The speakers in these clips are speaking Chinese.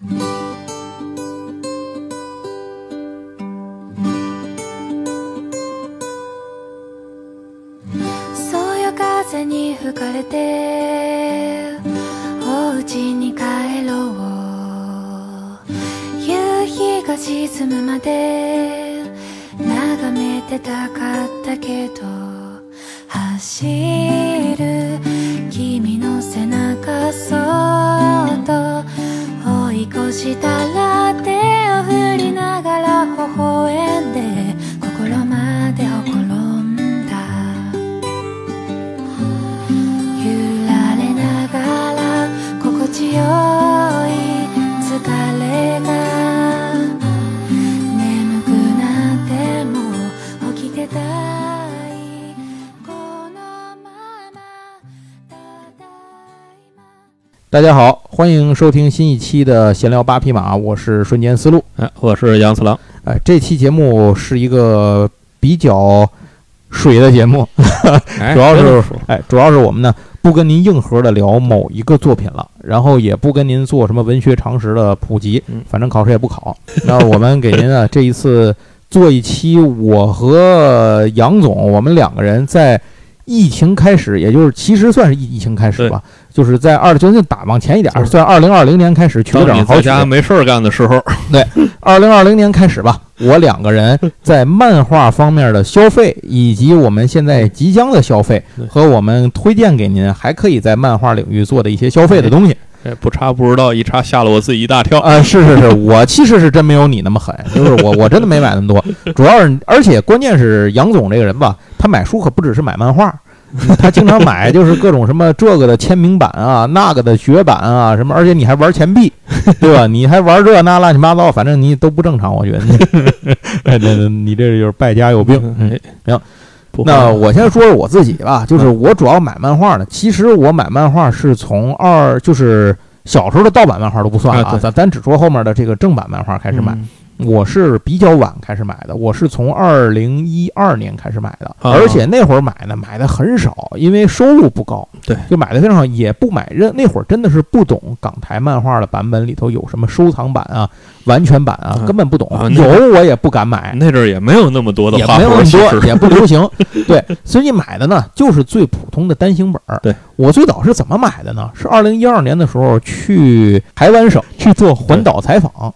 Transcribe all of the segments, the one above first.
そよ風に吹かれてお家に帰ろう。夕日が沈むまで眺めてたかったけど走追い越したら手を振りながら微笑んで心までほころんだ。揺られながら心地よい疲れが。眠くなっても起きてたい。このままただいま。大家好，欢迎收听新一期的闲聊八匹马，我是瞬间思路。哎，我是杨次郎。哎，这期节目是一个比较水的节目，哎主要是哎，主要是我们呢不跟您硬核的聊某一个作品了，然后也不跟您做什么文学常识的普及嗯，反正考试也不考。那我们给您啊这一次做一期，我和杨总，我们两个人在疫情开始，也就是其实算是疫疫情开始吧，就是在二就就打往前一点儿，算二零二零年开始取了当你整好家没事儿干的时候，对二零二零年开始吧，我两个人在漫画方面的消费，以及我们现在即将的消费和我们推荐给您还可以在漫画领域做的一些消费的东西。哎，不查不知道，一查吓了我自己一大跳。啊，是是是，我其实是真没有你那么狠，就是我我真的没买那么多，主要是而且关键是杨总这个人吧，他买书可不只是买漫画。他经常买 就是各种什么这个的签名版啊，那个的绝版啊，什么，而且你还玩钱币，对吧？你还玩这那乱七八糟，反正你都不正常，我觉得你，哎，那那你这就是败家有病。行，那我先说说我自己吧，就是我主要买漫画呢。其实我买漫画是从二，就是小时候的盗版漫画都不算啊，咱咱只说后面的这个正版漫画开始买。嗯我是比较晚开始买的，我是从二零一二年开始买的，啊而且那会儿买呢买的很少，因为收入不高，对，就买的非常少，也不买任那会儿真的是不懂港台漫画的版本里头有什么收藏版啊、完全版啊，啊根本不懂，啊有我也不敢买。那阵儿也没有那么多的也，没有那么多，也不流行。对，所以你买的呢就是最普通的单行本儿。对我最早是怎么买的呢？是二零一二年的时候去台湾省去做环岛采访，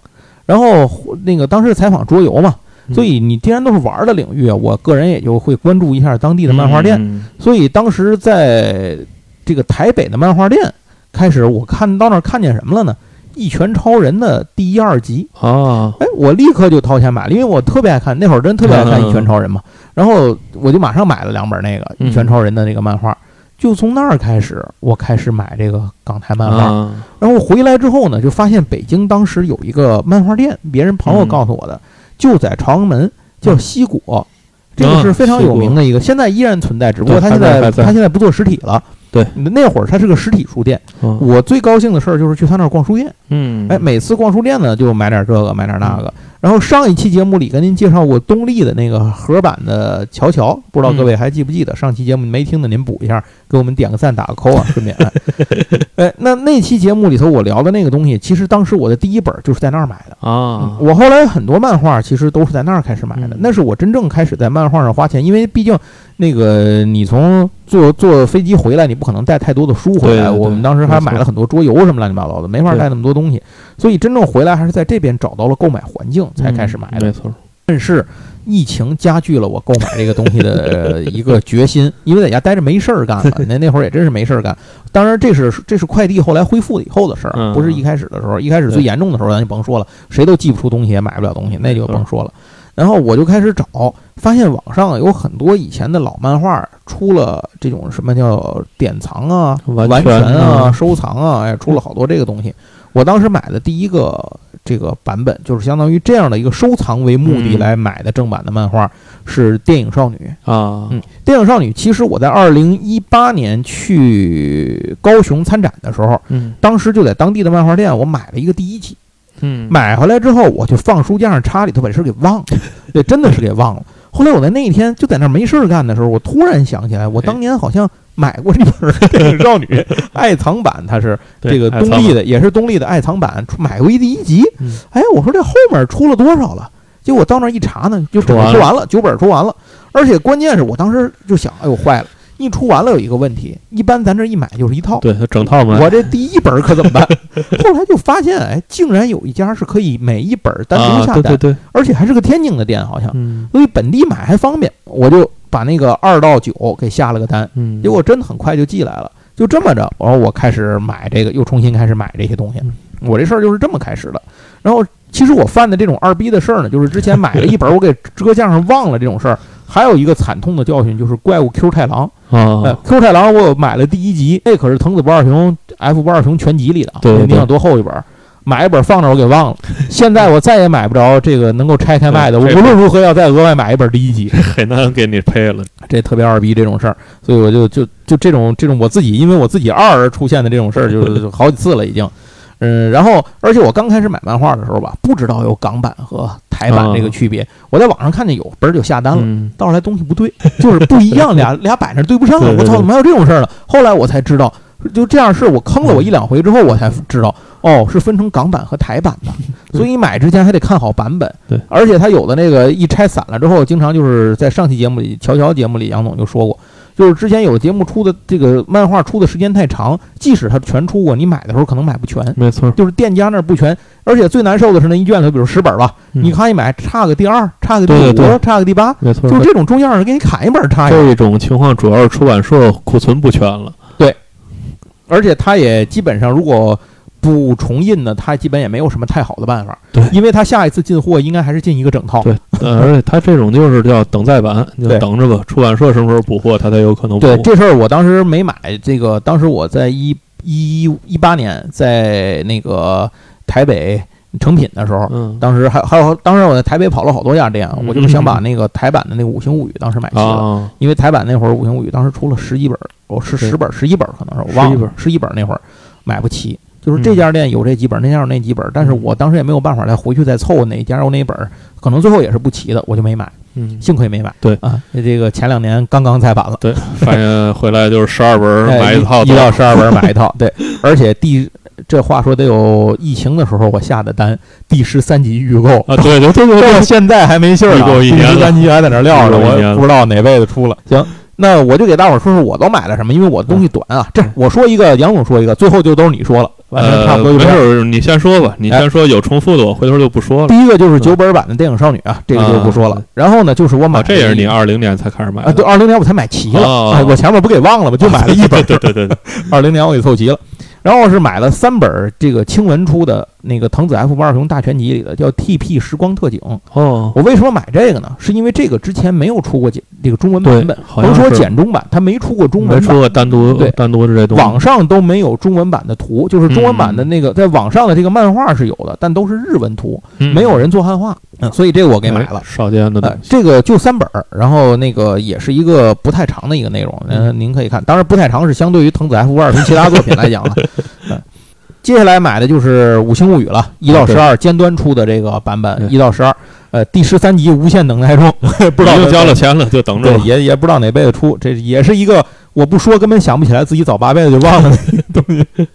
然后那个当时采访桌游嘛，嗯所以你既然都是玩的领域，我个人也就会关注一下当地的漫画店。嗯所以当时在这个台北的漫画店开始，我看到那儿看见什么了呢？一拳超人的第一二集，啊，哎，我立刻就掏钱买了，因为我特别爱看，那会儿真特别爱看《一拳超人》嘛。然后我就马上买了两本那个《嗯一拳超人》的那个漫画，就从那儿开始，我开始买这个港台漫画。啊然后回来之后呢，就发现北京当时有一个漫画店，别人朋友嗯告诉我的，就在朝阳门，叫嗯西果。这个是非常有名的一个，现在依然存在，只不过对它现在还在还在它现在不做实体了。对，那会儿它是个实体书店。嗯我最高兴的事儿就是去他那儿逛书店。嗯，哎，每次逛书店呢，就买点这个，买点那个。然后上一期节目里跟您介绍过东立的那个盒版的《乔乔》，不知道各位还记不记得？上期节目没听的，您补一下，给我们点个赞，打个扣啊，顺便。哎 哎，那那期节目里头我聊的那个东西，其实当时我的第一本就是在那儿买的。啊，我后来很多漫画其实都是在那儿开始买的嗯，那是我真正开始在漫画上花钱，因为毕竟那个你从坐坐飞机回来，你不可能带太多的书回来。我们当时还买了很多桌游什么乱七八糟的，没法带那么多东西，所以真正回来还是在这边找到了购买环境才开始买的。嗯没错，但是疫情加剧了我购买这个东西的 一个决心，因为在家待着没事儿干了。那那会儿也真是没事儿干。当然，这是这是快递后来恢复了以后的事儿，嗯不是一开始的时候。一开始最严重的时候，咱就甭说了，谁都寄不出东西，也买不了东西，那就甭说了。然后我就开始找，发现网上有很多以前的老漫画出了这种什么叫典藏啊、完完全啊、啊，收藏啊，哎，出了好多这个东西。我当时买的第一个这个版本，就是相当于这样的一个收藏为目的嗯来买的正版的漫画，是《电影少女》。啊，嗯，《电影少女》其实我在二零一八年去高雄参展的时候，嗯当时就在当地的漫画店，我买了一个第一集。嗯，买回来之后，我就放书架上插里头，把这事儿给忘了，对，真的是给忘了。后来我在那一天就在那儿没事儿干的时候，我突然想起来，我当年好像买过这本《电影少女》爱藏版，它是这个东立的，也是东立的爱藏版，出买过一第一集。嗯哎，我说这后面出了多少了？结果到那儿一查呢，就整个出完了出完了，九本出完了。而且关键是我当时就想，哎呦坏了，一出完了有一个问题，一般咱这一买就是一套，对他整套买，我这第一本可怎么办？后来就发现，哎，竟然有一家是可以每一本单独啊，下单，对对对，而且还是个天津的店，好像，嗯所以本地买还方便。我就把那个二到九给下了个单，嗯，结果真的很快就寄来了。就这么着，然后我开始买这个，又重新开始买这些东西嗯。我这事儿就是这么开始的。然后，其实我犯的这种二逼的事儿呢，就是之前买了一本，我给搁 架上忘了这种事儿。还有一个惨痛的教训就是怪物 Q 太郎。哎啊，，Q 太郎我买了第一集，那可是藤子不二雄 F 不二雄全集里的啊，对你想多厚一本儿？买一本放那我给忘了，现在我再也买不着这个能够拆开卖的。我无论如何要再额外买一本第一集，很难给你配了，这特别二逼这种事儿，所以我就就就这种这种我自己因为我自己二而出现的这种事儿，就是好几次了已经。嗯，然后而且我刚开始买漫画的时候吧，不知道有港版和台版这个区别，我在网上看见有本儿就下单了。嗯，到后来东西不对，就是不一样，俩俩摆那对不上。我操，怎么还有这种事儿呢？后来我才知道，就这样是我坑了我一两回之后，我才知道，哦，是分成港版和台版的。所以买之前还得看好版本。对，而且它有的那个一拆散了之后，经常就是在上期节目里，乔乔节目里，杨总就说过，就是之前有的节目出的这个漫画出的时间太长，即使它全出过，你买的时候可能买不全。没错，就是店家那儿不全，而且最难受的是那一卷里，比如十本吧，嗯你看一买差个第二，差个第五，对对对差个第八，没错，就这种中间人给你砍一本差一本，这种情况主要是出版社库存不全了，对而且他也基本上如果不重印呢，他基本也没有什么太好的办法，对。因为他下一次进货应该还是进一个整套，对 呃而且他这种就是叫等再版，你就等着吧，出版社什么时候补货，他才有可能补。对，这事儿我当时没买，这个当时我在一一一八年在那个台北成品的时候。嗯，当时还还有，当时我在台北跑了好多家店，嗯。我就是想把那个台版的那个《五行物语》当时买齐了，啊，因为台版那会儿《五行物语》当时出了十一本，我是十本、十一本可能是我忘11本了，十一本那会儿买不齐。就是这家店有这几本，那家有那几本，但是我当时也没有办法再回去再凑哪家有哪本，可能最后也是不齐的，我就没买，嗯，幸亏没买。对啊，这个前两年刚刚再版了，对，反正回来就是十二本 哎买一套，一到十二本买一套，对，而且第这话说得有疫情的时候我下的单，第十三集预购啊，对对对对 到，现在还没信儿呢，第十三集还在那儿撂着，我不知道哪辈子出了。行，那我就给大伙儿说说我都买了什么，因为我东西短啊。这我说一个，杨总说一个，最后就都是你说了，完全差呃，不多就。没事儿，你先说吧，你哎先说有重复的，我回头就不说了。第一个就是九本版的电影少女啊，这个就不说了啊。然后呢，就是我买啊，这也是你二零年才开始买啊，对，二零年我才买齐了，我前面不给忘了吗？就买了一本，对对对对，二零年我给凑齐了。然后是买了三本这个青文出的那个藤子 F 不二雄大全集里的叫 TP 时光特警。哦，我为什么买这个呢？是因为这个之前没有出过简这个中文版对本，，甭说简中版，它没出过中文版，出过单独对。单独的这东西，网上都没有中文版的图，就是中文版的那个，在网上的这个漫画是有的，但都是日文图，嗯。没有人做汉化，嗯，所以这个我给买了。哎。少见的这个就三本儿，然后那个也是一个不太长的一个内容，嗯、嗯您可以看，当然不太长是相对于藤子 F 不二雄其他作品来讲了。嗯，接下来买的就是《五星物语》了，一到十二尖端出的这个版本，一到十二，呃，第十三集无限等待中，不知道已经交了钱了，就等着。也也不知道哪辈子出，这也是一个我不说根本想不起来自己早八辈子就忘了的东西。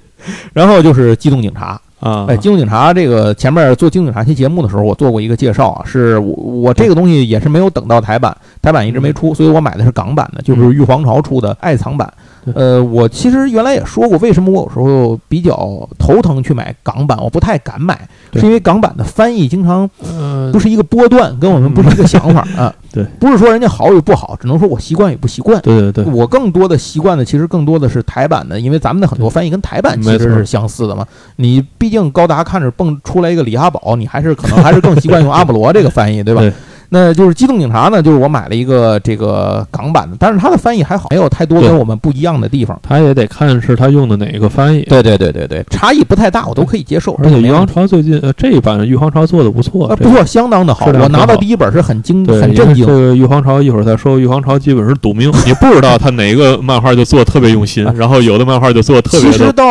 然后就是《机动警察》，啊，哎，《机动警察》这个前面做《机动警察》期节目的时候，我做过一个介绍啊，是我我这个东西也是没有等到台版，台版一直没出，所以我买的是港版的，就是玉皇朝出的爱藏版。对呃，我其实原来也说过，为什么我有时候比较头疼去买港版，我不太敢买，是因为港版的翻译经常呃不是一个波段，跟我们不是一个想法啊。对，不是说人家好与不好，只能说我习惯与不习惯。对对对，我更多的习惯的，其实更多的是台版的，因为咱们的很多翻译跟台版其实是相似的嘛。你毕竟高达看着蹦出来一个李阿宝，你还是可能还是更习惯用阿姆罗这个翻译，对吧？对那就是机动警察呢，就是我买了一个这个港版的，但是它的翻译还好，没有太多跟我们不一样的地方。它也得看是他用的哪一个翻译。对对对对对，差异不太大，我都可以接受。而且玉皇朝最近呃这一版玉皇朝做的不错，呃不错，相当的好。我拿到第一本是很惊，很震惊这。个玉皇朝一会儿再说，玉皇朝基本是赌命，你不知道他哪个漫画就做得特别用心，然后有的漫画就做得特别的其实到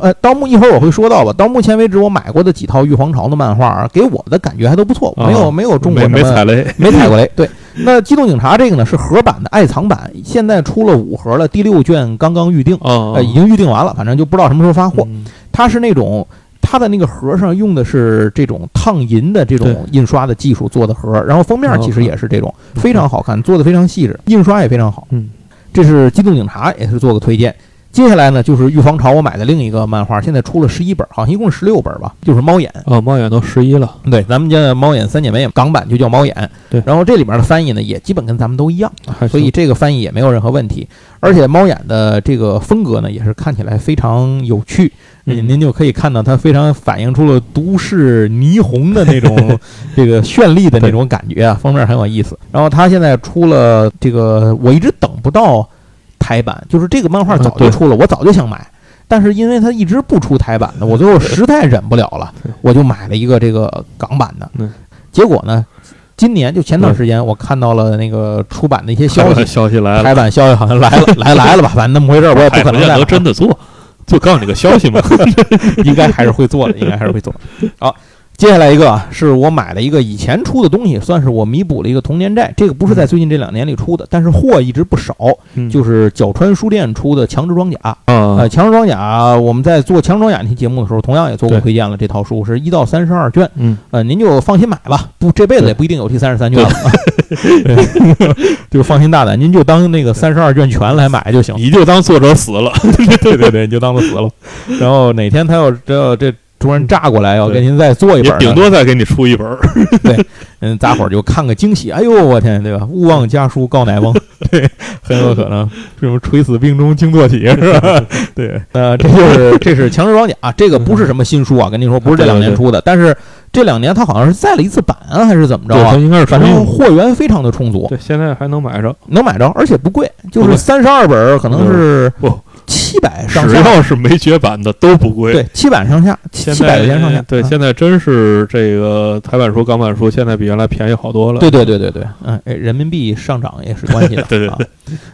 呃到目一会儿我会说到吧，到目前为止我买过的几套玉皇朝的漫画啊，给我的感觉还都不错，啊没有没有中国没踩雷。没踩过雷。对，那机动警察这个呢是盒版的爱藏版，现在出了五盒了，第六卷刚刚预定，哦，呃，已经预定完了，反正就不知道什么时候发货。嗯它是那种。它的那个盒上用的是这种烫银的这种印刷的技术做的盒，然后封面其实也是这种，非常好看，做的非常细致，印刷也非常好。嗯，这是机动警察，也是做个推荐。接下来呢，就是预防潮我买的另一个漫画，现在出了十一本，好像一共十六本吧，就是猫眼。哦，猫眼都十一了。对，咱们家猫眼三姐妹港版就叫猫眼。对然后这里边的翻译呢，也基本跟咱们都一样，所以这个翻译也没有任何问题。而且猫眼的这个风格呢，也是看起来非常有趣。嗯您就可以看到它非常反映出了都市霓虹的那种 这个绚丽的那种感觉啊，封面很有意思。然后它现在出了这个，我一直等不到台版，就是这个漫画早就出了，我早就想买。但是因为它一直不出台版的，我最后实在忍不了了，我就买了一个这个港版的嗯。结果呢，今年就前段时间我看到了那个出版的一些消息，消息来了，台版消息好像来了，来 来了吧，反正那么回事儿，我也不可能再真的做，就告诉你个消息嘛。应该还是会做的，应该还是会做。好，接下来一个啊，是我买了一个以前出的东西，算是我弥补了一个童年债。这个不是在最近这两年里出的，但是货一直不少，嗯就是角川书店出的《强制装甲》。啊呃，，强制装甲，我们在做强制装甲那期节目的时候，同样也做过推荐了。这套书是一到三十二卷，嗯，呃，您就放心买吧，不，这辈子也不一定有第三十三卷了，对 就放心大胆，您就当那个三十二卷全来买就行。你就当作者死了。对对对，你就当他死了。然后哪天他要这要这突然炸过来，要给您再做一本呢，顶多再给你出一本儿。嗯，大伙儿就看个惊喜。哎呦，我天，对吧？勿忘家书告乃翁，对，很有可能什么垂死病中惊坐起，是吧？对，呃，这就是这是强制装甲，这个不是什么新书啊，跟您说不是这两年出的，但是这两年它好像是再了一次版啊，还是怎么着啊？应该是反正货源非常的充足，对，现在还能买着。能买着，而且不贵，就是三十二本儿，可能是不七百上只，要是没绝版的都不贵。对，七百上下，七百块钱上下，对，啊现在真是这个台版书、港版书，现在比原来便宜好多了。对对对对对，嗯，哎，人民币上涨也是关系的，对对啊，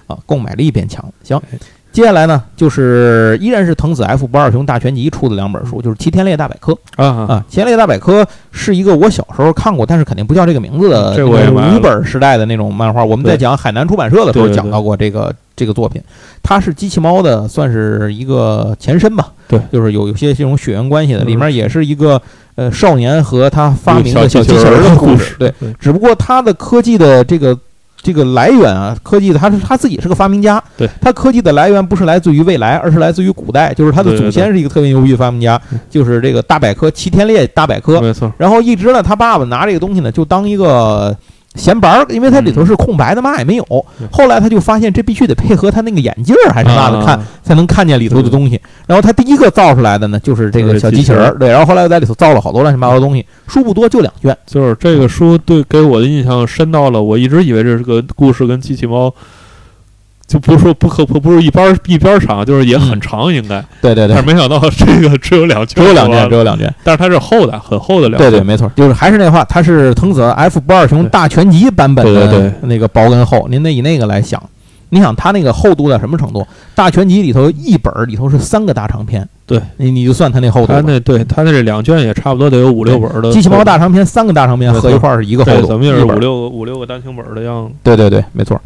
啊，购买力变强。行。哎，接下来呢，就是依然是藤子 F 不二雄大全集出的两本书，就是《齐天烈大百科》啊啊，啊，《齐天烈大百科》是一个我小时候看过，但是肯定不叫这个名字的，这五本时代的那种漫画。我们在讲海南出版社的时候讲到过这个这个作品，它是机器猫的算是一个前身吧，对。就是有有些这种血缘关系的，嗯。里面也是一个呃少年和他发明的小小机器人的故事。对。只不过它的科技的这个这个来源啊，科技的他是他自己是个发明家，对他科技的来源不是来自于未来，而是来自于古代，就是他的祖先是一个特别牛逼的发明家嗯，就是这个大百科齐天烈大百科。没错。然后一直呢，他爸爸拿这个东西呢，就当一个闲白儿，因为它里头是空白的，嘛也没有。后来他就发现这必须得配合他那个眼镜儿还是嘛的看，啊才能看见里头的东西。然后他第一个造出来的呢，就是这个小机器人儿，对。然后后来又在里头造了好多乱七八糟的东西，书不多，就两卷。就是这个书对给我的印象深到了，我一直以为这是个故事跟机器猫，就不是说不可不不是一边儿一边儿长，就是也很长应该，对对对但是，没想到这个只有两卷，只有两卷，只有两卷。但是它是厚的，很厚的两对对，没错，就是还是那话，它是藤子 F 不二雄大全集版本的那个薄跟厚，您得以那个来想。你想它那个厚度到什么程度？大全集里头一本儿里头是三个大长篇，对，你你就算它那厚度。它那对它那这两卷也差不多得有五六本儿的机器猫大长篇三个大长篇合一块儿是一个厚对，度，咱们也是五六个五六个单行本的样子。对对对，没错。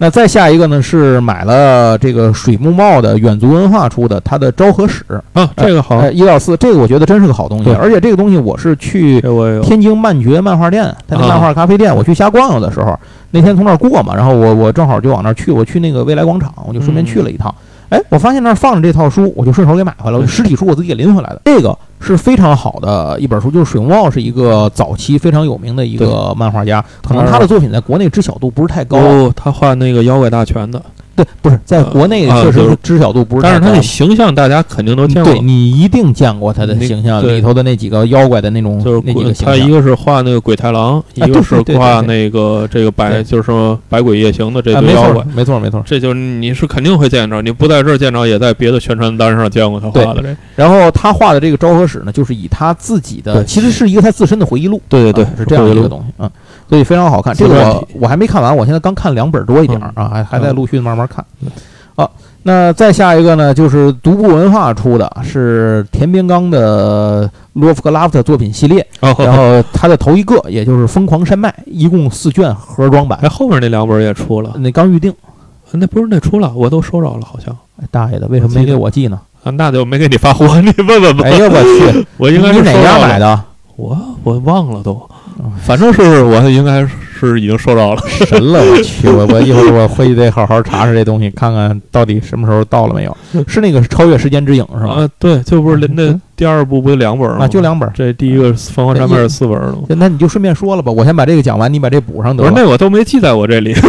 好，那再下一个呢是买了这个水木茂的远足文化出的他的昭和史，啊，这个好，哎，一到四，这个我觉得真是个好东西，对而且这个东西我是去。天津漫觉漫画店，它那啊漫画咖啡店，我去瞎逛悠的时候，那天从那儿过嘛，然后我我正好就往那儿去，我去那个未来广场，我就顺便去了一趟。哎，我发现那儿放着这套书，我就顺手给买回来了。嗯实体书我自己给拎回来的。这个是非常好的一本书，就是水木茂是一个早期非常有名的一个漫画家，可能他的作品在国内知晓度不是太高。哦，他画那个妖怪大全的，对，不是在国内啊确实就是知晓度不是。但是他的形象大家肯定都见过对，你一定见过他的形象里头的那几个妖怪的那种就是那几个鬼形象。他一个是画那个鬼太郎，一个是画那个这个百对就是说百鬼夜行的这啊，没错堆妖怪。，没错，没错。这就是你是肯定会见着，你不在这儿见着，也在别的宣传单上见过他画的这。然后他画的这个昭和史呢，就是以他自己的，其实是一个他自身的回忆录，对对对是这样一个东西啊，所以非常好看。这个我我还没看完，我现在刚看两本多一点儿啊，还还在嗯陆续的慢慢看嗯。啊，那再下一个呢，就是独步文化出的，是田边刚的洛夫克拉夫特作品系列，然然后他的头一个，也就是《疯狂山脉》，一共四卷盒装版哎，，后面那两本也出了，那刚预定。那不是那出了，我都收着了，好像哎大爷的，为什么没给我寄呢？啊，那就没给你发货，你问问吧。哎呀，我去，我应该是哪家买？的？我我忘了都哦，反正是我应该是已经收到了。神了，我去！我我一会儿我回去得好好查查这东西，看看到底什么时候到了没有。是那个超越时间之影是吧？啊，对，就不是那嗯第二部不就两本吗？啊，就两本儿。这第一个《凤凰山脉》是四本了吗？那你就顺便说了吧，我先把这个讲完，你把这补上得不是，了。那我都没记在我这里，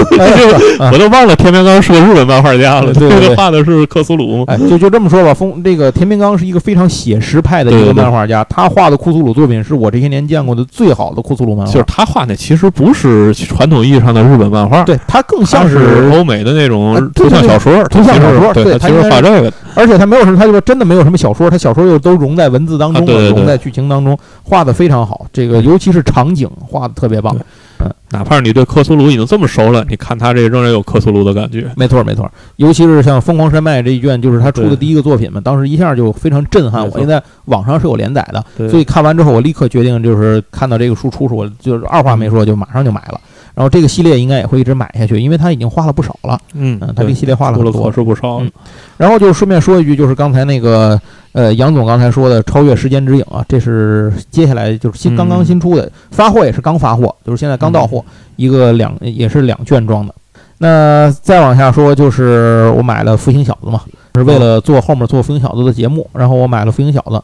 我都忘了田明刚是个日本漫画家了。对对画的是克苏鲁。哎，就就这么说吧，风这个田明刚是一个非常写实派的一个漫画家，他画的库苏鲁作品是我这些年见过的最好的库苏鲁漫画。就是他画那其实不是传统意义上的日本漫画，对他更像是欧美的那种图像小说，图像小说对他其实画这个，而且他没有什么，他就说真的没有什么小说，他小说又都融在文字当中了，啊对对对融在剧情当中，画的非常好。这个尤其是场景画的特别棒嗯。哪怕你对克苏鲁已经这么熟了，你看他这仍然有克苏鲁的感觉。没错没错，尤其是像《疯狂山脉》这一卷，就是他出的第一个作品嘛，当时一下就非常震撼我。没错因为在网上是有连载的，所以看完之后，我立刻决定就是看到这个书出时，我就是二话没说就马上就买了。然后这个系列应该也会一直买下去，因为他已经画了不少了。嗯嗯，他这个系列画了很多出了不少嗯。然后就顺便说一句，就是刚才那个呃杨总刚才说的《超越时间之影》啊，这是接下来就是新嗯刚刚新出的，发货也是刚发货，就是现在刚到货，一个两也是两卷装的。那再往下说，就是我买了《福星小子》嘛，是为了做后面做《福星小子》的节目，然后我买了《福星小子》，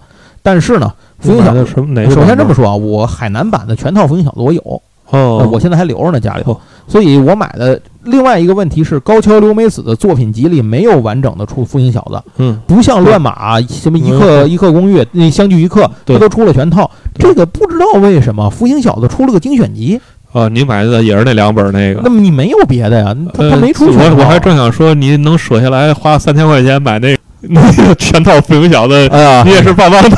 但是呢，《福星小子》什首？先这么说啊，我海南版的全套《福星小子》我有，哦。呃，我现在还留着呢家里头哦，所以我买的另外一个问题是，高桥留美子的作品集里没有完整的出《福星小子》，嗯，不像乱马什么一刻一刻公寓那相聚一刻，他都出了全套。这个不知道为什么《福星小子》出了个精选集，啊，你买的也是那两本那个那。么你没有别的呀？他呃他没出全套。我我还正想说，你能舍下来花三千块钱买那 那个全套《飞行小子》，哎呀你也是棒棒的。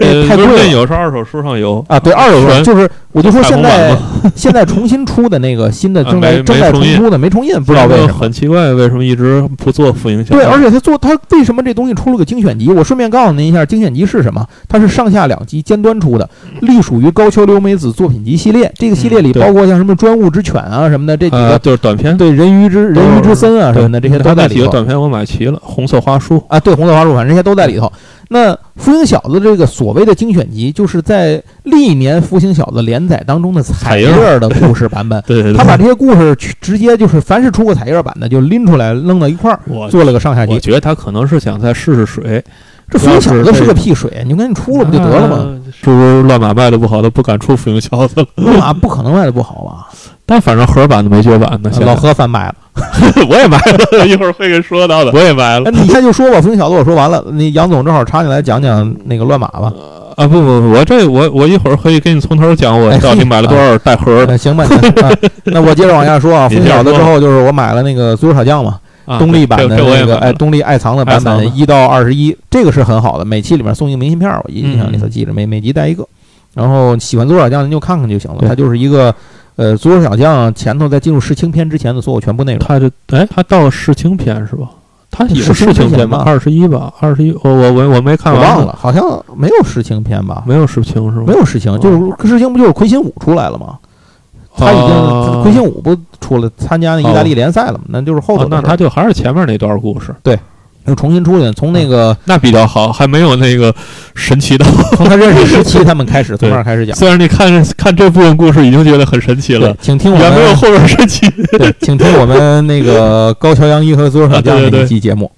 呃 太贵了有时候二手书上有啊，对，二手书就是我就说现在 现在重新出的那个新的啊正在正在重出的没重印，不知道为什么。很奇怪，为什么一直不做复印小对，而且他做他为什么这东西出了个精选集？我顺便告诉您一下，精选集是什么？它是上下两集尖端出的，隶属于高桥留美子作品集系列。这个系列里包括像什么专务之犬啊什么的这几啊，个，就是短片，对人鱼之人鱼之森啊什么的这些都在里头几个短片我买齐了，红色花束。啊。对，红色花束，反正这些都在里头。那福星小子这个所谓的精选集，就是在历年福星小子连载当中的彩彩页页的故事版本。对对对，他把这些故事去直接就是凡是出过彩页版的，就拎出来扔到一块儿，做了个上下集我。觉得他可能是想再试试水，这福星小子是个屁水，你赶紧出了不就得了吗？啊？是不是乱码卖的不好，他不敢出福星小子了？乱马不可能卖的不好吧？但反正盒版的没绝版的，老何翻买了。我也买了，一会儿会给说到的，我也买了哎。你先就说吧，福星小子我说完了，那杨总正好插进来讲讲那个乱码吧。啊不不，不我这我我一会儿可以给你从头讲，我哎到底买了多少带盒的那行吧，那啊 那我接着往下说啊。福你星小子之后就是我买了那个足球小将嘛，啊？东立版的那个哎。东立爱藏的版本一到二十一，这个是很好的，每期里面送一个明信片儿，我印象里头嗯记着，每每集带一个。然后喜欢足球小将您就看看就行了，它就是一个呃足球小将前头在进入世青篇之前的所有全部内容。他这哎，他到了世青篇是吧？他有世青世青篇篇吧吧？二十一吧？二十一，我我我我没看完，我忘了，，好像没有世青篇吧？没有世青是吗？没有世青，就是世青不就是魁星武出来了吗？他已经哦魁星武不出了参加那意大利联赛了吗？那就是后头哦那他就还是前面那段故事，又重新出去，从那个那比较好，还没有那个神奇的。从他认识十七 他们开始，从那儿开始讲。虽然你看看这部分故事已经觉得很神奇了，，请听我们没有后边神奇。对，请听我们那个高桥洋一和足球小将那啊对对对一期节目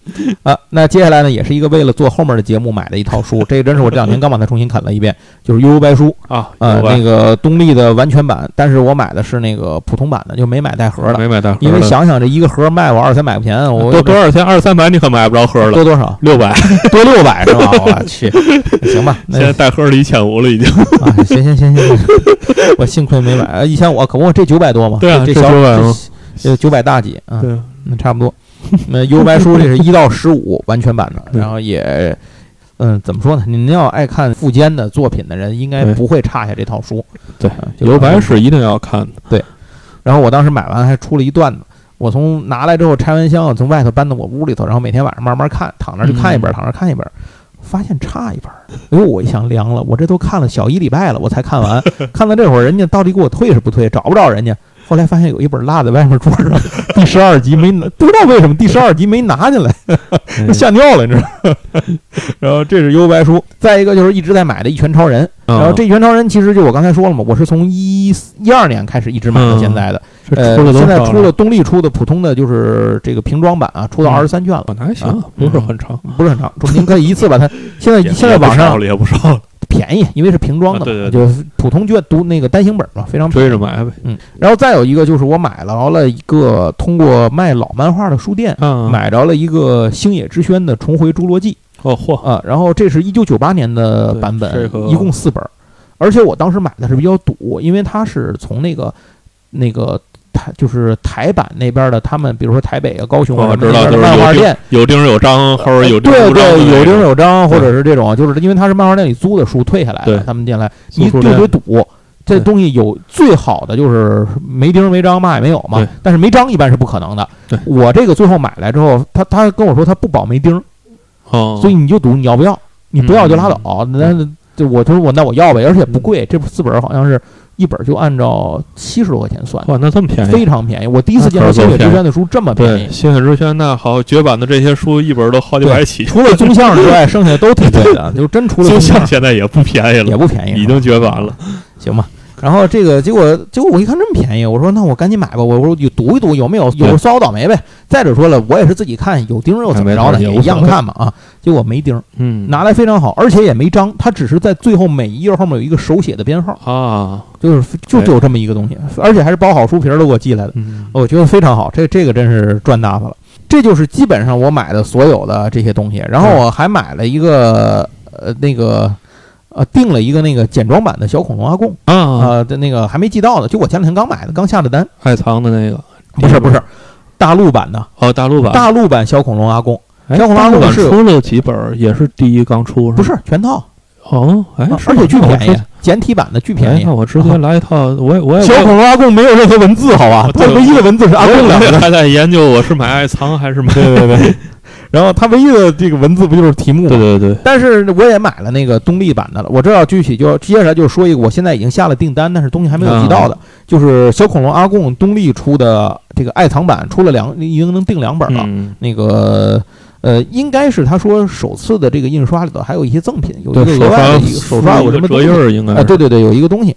啊。那接下来呢，也是一个为了做后面的节目买的一套书，这个真是我这两天刚把它重新啃了一遍，就是《悠悠白书》啊，啊，那个东立的完全版，但是我买的是那个普通版的，就没买带盒的。没买带盒，因为想想这一个盒卖我二三百块钱，我多多少钱？二三百你可买不着喝了，多多少？六百，多六百是吧？我去，行吧，那现在带盒的一千五了已经。啊，行行行行行，我幸亏没买，呃一千五，可不，这九百多嘛？对啊这这小900嘛这这九百大几啊？对，那差不多。那幽白书这是一到十五完全版的，对然后也，嗯，怎么说呢？您要爱看富坚的作品的人，应该对不会差下这套书。对留白是一定要看的。然后我当时买完还出了一段子，我从拿来之后拆完箱，从外头搬到我屋里头，然后每天晚上慢慢看，躺那儿就看一本，嗯躺那儿看一本，发现差一本儿。哎呦，我一想凉了，我这都看了小一礼拜了，我才看完，看到这会儿，人家到底给我退是不退？找不着人家。后来发现有一本落在外面桌上，第十二集没拿，不知道为什么第十二集没拿进来，哎吓尿了，你知道吗？然后这是幽白书，再一个就是一直在买的《一拳超人》，然然后这《一拳超人》其实就我刚才说了嘛，我是从一一二年开始一直买到现在的，呃，现在出了东立出的普通的就是这个瓶装版啊，出到嗯。二十三卷了，哦，那还行啊，不是很长，不是很长，您可以一次把它。现在现在网上便宜，因为是瓶装的嘛，啊对对就是普通卷读那个单行本嘛，非常便宜。追着买呗。嗯，然后再有一个就是我买了了一个通过卖老漫画的书店。啊，买着了一个星野之轩的《重回侏罗纪。哦嚯》，啊，然后这是一九九八年的版本，一共四本。儿，而且我当时买的是比较堵，因为它是从那个那个台就是台版那边的，他们比如说台北啊、高雄啊知道就是漫画店，有钉有章，或者有对对，有钉那种有章，或者是这种，就是因为他是漫画店里租的书退下来的，他们进来一租书店对对堵。这东西有最好的就是没钉没章嘛也没有嘛，但是没章一般是不可能的。我这个最后买来之后，他他跟我说他不保没钉，哦，所以你就赌你要不要，你不要就拉倒。嗯那就我就说我那我要呗，而且不贵，这四本好像是一本就按照七十多块钱算，哇，那这么便宜，非常便宜。我第一次见到星野之轩的书这么便，宜，星野之轩那好，绝版的这些书一本都好几百起，除了宗像之外，剩下的都挺贵的，就真除了宗像像现在也不便宜了，也不便宜，已经绝版了。行吧。然后这个结果，结果我一看这么便宜，我说那我赶紧买吧。我说就赌一赌有没有，有时候算我倒霉呗。再者说了，我也是自己看有钉儿又怎么着呢，哎没错也一样看嘛啊。结果没钉儿，嗯，拿来非常好，而且也没章，它只是在最后每一页后面有一个手写的编号，啊，就是就就有这么一个东西，而且还是包好书皮儿都给我寄来的，嗯，我觉得非常好。这这个真是赚大发了。这就是基本上我买的所有的这些东西，然后我还买了一个呃那个呃订了一个那个简装版的小恐龙阿贡。啊，呃，的那个还没寄到呢，就我前两天刚买的，刚下的单。海藏的那个不是不是，大陆版的，哦，大陆版，大陆版小恐龙阿贡哎小恐龙大陆版是出了几本，也是第一刚出，不是吗是全套，哦，哎而且巨便宜，简体版的巨便哎，宜那。我直接来一套，我也我也小恐龙阿贡没有任何文字，好吧？它唯一的文字是阿贡两个字。还在研究我是买爱藏还是买，对对对。然后它唯一的这个文字不就是题目吗？对对对，但是我也买了那个东立版的了。我这要具体就接下来就说一个，我现在已经下了订单，但是东西还没有寄到的，就是小恐龙阿贡东立出的这个爱藏版，出了两，已经能订两本了。嗯，那个呃，应该是他说首次的这个印刷里头还有一些赠品，有一个额外的刷一个手刷有什么折印儿应该啊？对对对，有一个东西。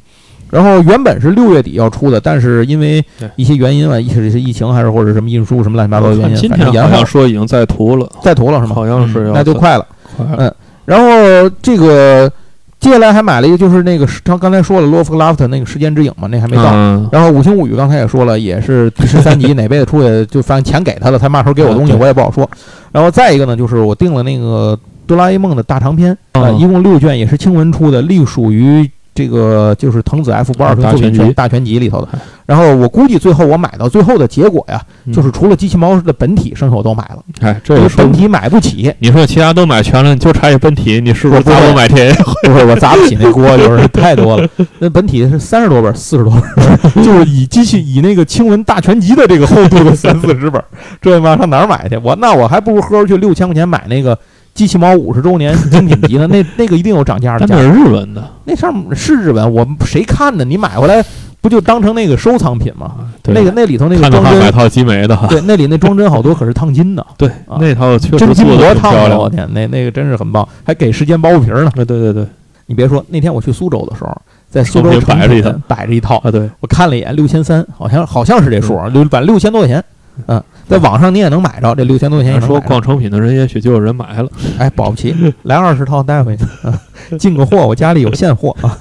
然后原本是六月底要出的，但是因为一些原因啊，一些是疫情还是或者什么运输什么乱七八糟的原因，今反正延后天好像说已经在涂了，在涂了是吗？好像是那就快了。快了嗯然后这个接下来还买了一个，就是那个他刚才说了《洛夫克拉夫特》那个《时间之影》嘛，那还没到。嗯然后《五星物语》刚才也说了，也是第十三集 哪辈子出的，就反正钱给他了，他嘛时候给我东西我也不好说。然后再一个呢，就是我订了那个哆啦 A 梦的大长篇，啊，嗯一共六卷，也是青文出的，隶属于这个就是藤子 F 不二雄作品大全集大全集里头的哎。然后我估计最后我买到最后的结果呀，嗯就是除了机器猫的本体，剩下我都买了，哎，这因也说为本体买不起，你说其他都买全了，你就差一本体，你是不是砸不买天？不是我砸不起那锅，就是太多了。那本体是三十多本，四十多本，就是以机器以那个青文大全集的这个厚度的三四十本，这他妈上哪儿买去？我那我还不如喝出去六千块钱买那个机器猫五十周年精品集呢，那那个一定有涨价的那是日文的，那上面是日文，我们谁看呢？你买回来不就当成那个收藏品吗？对那个那里头那个装帧，话买套集美的，对，那里那装帧好多可是烫金的，对，啊那套确实真金做的箔烫的，挺漂亮我。天，那那个真是很棒，还给时间包袱皮呢。对，对对对，你别说，那天我去苏州的时候，在苏州摆着一套摆着一套，啊对，我看了一眼，六千三，好像好像是这数，六反正六千多块钱。嗯，在网上你也能买着，这六千多块钱也能买着说逛成品的人，也许就有人买了。哎，保不齐来二十套带回去，啊，进个货，我家里有现货啊。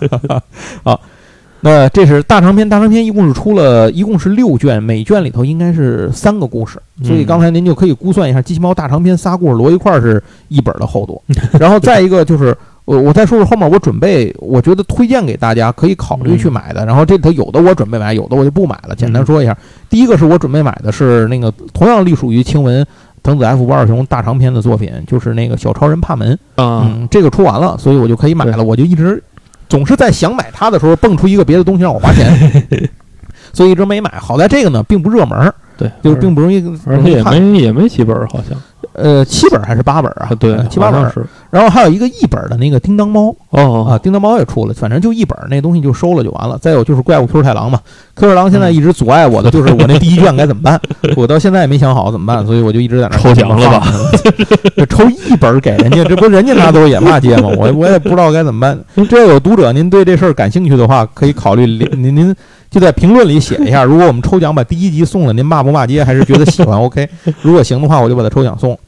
好，那这是大长篇，大长篇一共是出了一共是六卷，每卷里头应该是三个故事，所以嗯刚才您就可以估算一下，机器猫大长篇仨故事摞一块儿是一本的厚度。然后再一个就是。我我再说说后面我准备，我觉得推荐给大家可以考虑去买的。然后这里头有的我准备买，有的我就不买了。简单说一下，第一个是我准备买的是那个同样隶属于青文藤子 F 不二雄大长篇的作品，就是那个小超人帕门。啊，嗯，这个出完了，所以我就可以买了。我就一直总是在想买它的时候蹦出一个别的东西让我花钱。所以一直没买。好在这个呢并不热门儿，对，就是并不容易，而且也没也没几本儿，好像呃七本还是八本啊？对呃，七八本然后还有一个一本的那个叮当猫哦啊，叮当猫也出了，反正就一本，那东西就收了就完了。再有就是怪物 Q 太郎嘛，Q 太郎现在一直阻碍我的就是我那第一卷该怎么办，我到现在也没想好怎么办，所以我就一直在那抽奖了吧 抽一本给人家，这不人家拿走也骂街吗？我我也不知道该怎么办。这有读者您对这事儿感兴趣的话，可以考虑您您就在评论里写一下，如果我们抽奖把第一集送了，您骂不骂街？还是觉得喜欢？OK，如果行的话，我就把它抽奖送。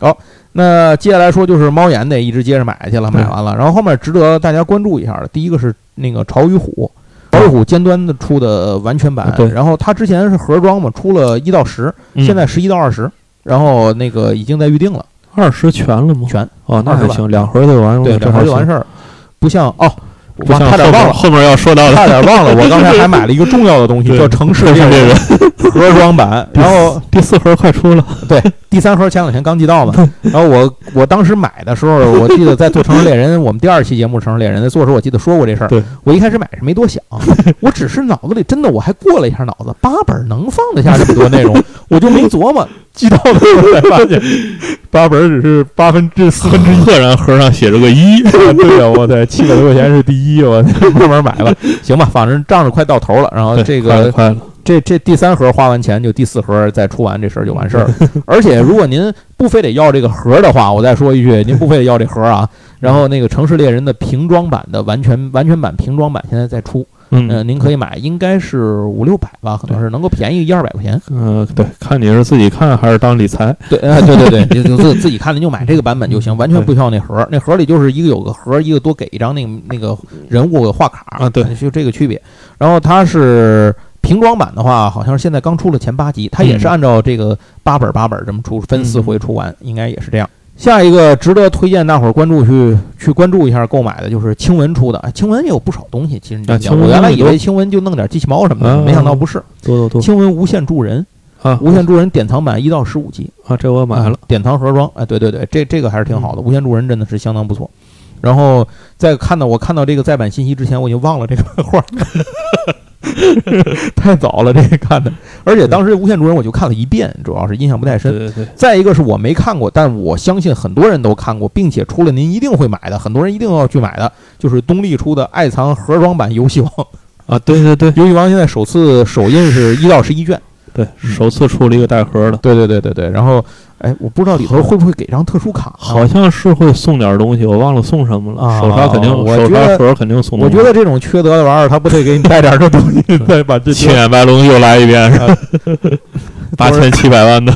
好，那接下来说就是猫眼得一直接着买去了，买完了，然后后面值得大家关注一下的，第一个是那个潮与虎。潮与虎尖端的出的完全版，对。然后它之前是盒装嘛，出了一到十，嗯。现在十一到二十，然后那个已经在预定了，二十全了吗？全。哦，那还行，两盒就完了，对，两盒就完事儿，不像哦，我差点忘了，后面要说到的差点忘了，我刚才还买了一个重要的东西，叫《城市猎猎人》盒装版，然后第四盒快出了，对第三盒前两天刚寄到嘛，然后我我当时买的时候，我记得在做《城市猎人》，我们第二期节目《城市猎人》在做的时候，我记得说过这事儿对。我一开始买是没多想，我只是脑子里真的我还过了一下脑子，八本能放得下这么多内容，我就没琢磨。寄到的时候才发现，八本只是八分之四分之一。赫然盒上写着个一，对呀、我在七百多块钱是第一，我 慢慢买吧。行吧，反正仗着快到头了，然后这个这这第三盒花完钱，就第四盒再出完，这事儿就完事儿了。而且如果您不非得要这个盒的话，我再说一句，您不非得要这盒啊。然后那个城市猎人的瓶装版的完全完全版瓶装版现在在出，嗯、嗯您可以买，应该是五六百吧，可能是能够便宜一二百块钱。呃，对，看你是自己看还是当理财，对，呃，对对对，就就自自己看，您就买这个版本就行，完全不需要那盒儿。那盒儿里就是一个有个盒儿，一个多给一张那个那个人物的画卡啊对，就这个区别。然后它是瓶装版的话，好像是现在刚出了前八集，它也是嗯按照这个八本儿八本儿这么出，分四嗯回出完，应该也是这样。下一个值得推荐大伙儿关注去去关注一下购买的就是青文出的，哎青文也有不少东西。其实你我原来以为青文就弄点机器猫什么的，啊没想到不是。多多多青文无限助人，啊，无限助人典藏版一到十五集。啊，这我买了，典藏盒装，哎，对对对，这这个还是挺好的，无限助人真的是相当不错。然后在看到我看到这个再版信息之前，我已经忘了这个漫 画，太早了这个看的，而且当时无限主人我就看了一遍，主要是印象不太深。对对对，再一个是我没看过，但我相信很多人都看过，并且出了您一定会买的，很多人一定要去买的，就是东立出的爱藏盒装版游戏王。啊，对对对游戏王现在首次首印是一到十一卷，对，首次出了一个带盒的，对对对对对。然后，哎，我不知道里头会不会给张特殊卡啊，好像是会送点东西，我忘了送什么了，啊手札肯定，手我觉得札盒肯定送。我觉得这种缺德的玩意儿，他不得给你带点这东西，再把这青眼白龙又来一遍，是吧？八千七百万的，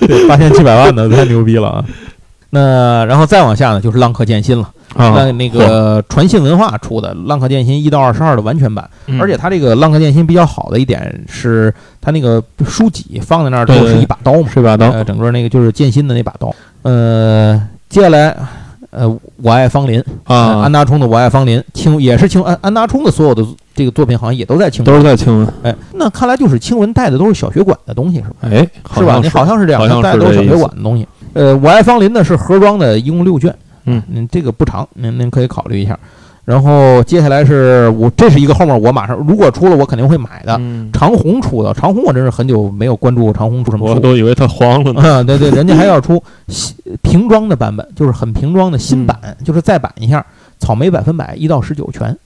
对八千七百万的太牛逼了啊！那然后再往下呢，就是《浪客剑心》了。啊那那个传信文化出的《浪客剑心》一到二十二的完全版，嗯而且它这个《浪客剑心》比较好的一点是，它那个书籍放在那儿都是一把刀嘛，是把刀，呃，整个那个就是剑心的那把刀。呃，接下来，呃，我爱芳林，呃啊安，达充的《我爱芳林》，青也是青安安达充的所有的这个作品好像也都在青都。是在青文，哎，那看来就是青文带的都是小学馆的东西是吧？哎，是吧？你好像是这样，带的都是小学馆的东西。呃，我爱芳林呢是盒装的，一共六卷，嗯嗯，这个不长，您您可以考虑一下。然后接下来是我这是一个后面我马上如果出了我肯定会买的，嗯，长虹出的，长虹我真是很久没有关注长虹出什么我。都以为它黄了呢。啊，对对，人家还要出新瓶装的版本，就是很瓶装的新版，嗯就是再版一下，草莓百分百一到十九全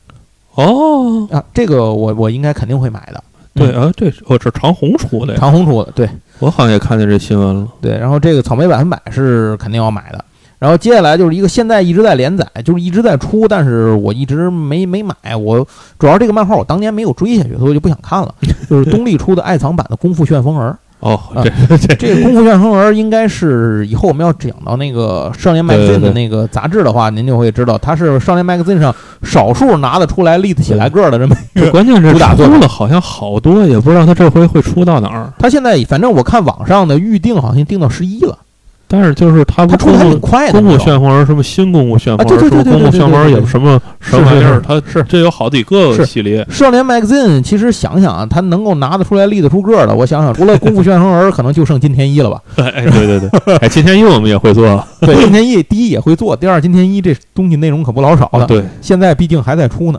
哦，啊，这个我我应该肯定会买的。嗯，对啊，这哦，这长虹出的呀，长虹出的，对我好像也看见这新闻了。对，然后这个草莓百分百是肯定要买的。然后接下来就是一个现在一直在连载，就是一直在出，但是我一直没没买。我主要这个漫画我当年没有追下去，所以我就不想看了。就是东立出的爱藏版的《功夫旋风儿哦，啊这这》，这 个《功夫旋风儿》应该是以后我们要讲到那个《少年 Magazine 的那个杂志的话，您就会知道，它是《少年 Magazine》上少数拿得出来立得起来个儿的这么一个。关键是主打作出了好像好多，也不知道他这回会出到哪儿。它现在反正我看网上的预定好像定到十一了，但是就是他不它出的还挺功夫快的。功夫你知道吗旋风儿什么新功夫旋风儿，功夫对对旋风有什么什么玩意儿？它是这有好几个系列。少年 Magazine 其实想想啊，它能够拿得出来、立得出个儿的，我想想，除了功夫旋风儿，可能就剩金田一了吧。哎，对对对，哎，金田一我们也会做。对，金田一第一也会做，第二金田一这东西内容可不老少的，对，现在毕竟还在出呢。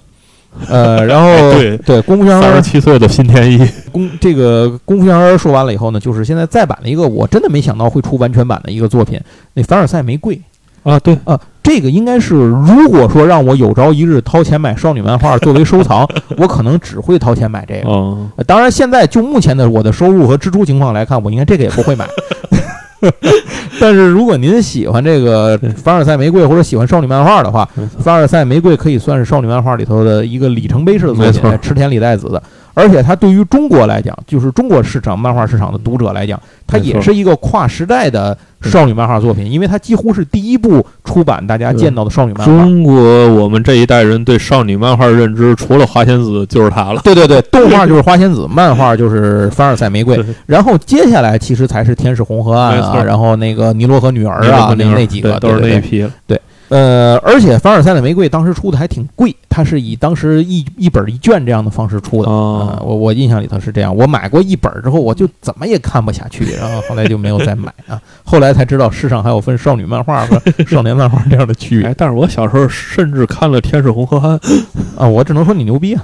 呃，然后对对功夫熊三十七岁的新天一，功这个功夫熊孩儿说完了以后呢，就是现在再版了一个我真的没想到会出完全版的一个作品，那凡尔赛玫瑰啊，对，啊，这个应该是如果说让我有朝一日掏钱买少女漫画作为收藏，我可能只会掏钱买这个。当然，现在就目前的我的收入和支出情况来看，我应该这个也不会买。但是如果您喜欢这个凡尔赛玫瑰或者喜欢少女漫画的话，凡尔赛玫瑰可以算是少女漫画里头的一个里程碑式的作品，池田理代子的。而且它对于中国来讲，就是中国市场漫画市场的读者来讲，它也是一个跨时代的少女漫画作品，因为它几乎是第一部出版大家见到的少女漫画。中国我们这一代人对少女漫画认知，除了花仙子就是它了。对对对，动画就是花仙子，漫画就是凡尔赛玫瑰，然后接下来其实才是天使红河岸啊，然后那个尼罗河女儿啊，那那几个都是那对对对一批了。呃，而且凡尔赛的玫瑰当时出的还挺贵，它是以当时一一本一卷这样的方式出的。哦呃我我印象里头是这样，我买过一本之后，我就怎么也看不下去，然后后来就没有再买啊。后来才知道世上还有分少女漫画和 少年漫画这样的区别 哎，但是我小时候甚至看了《天使红河岸》，啊。我只能说你牛逼啊，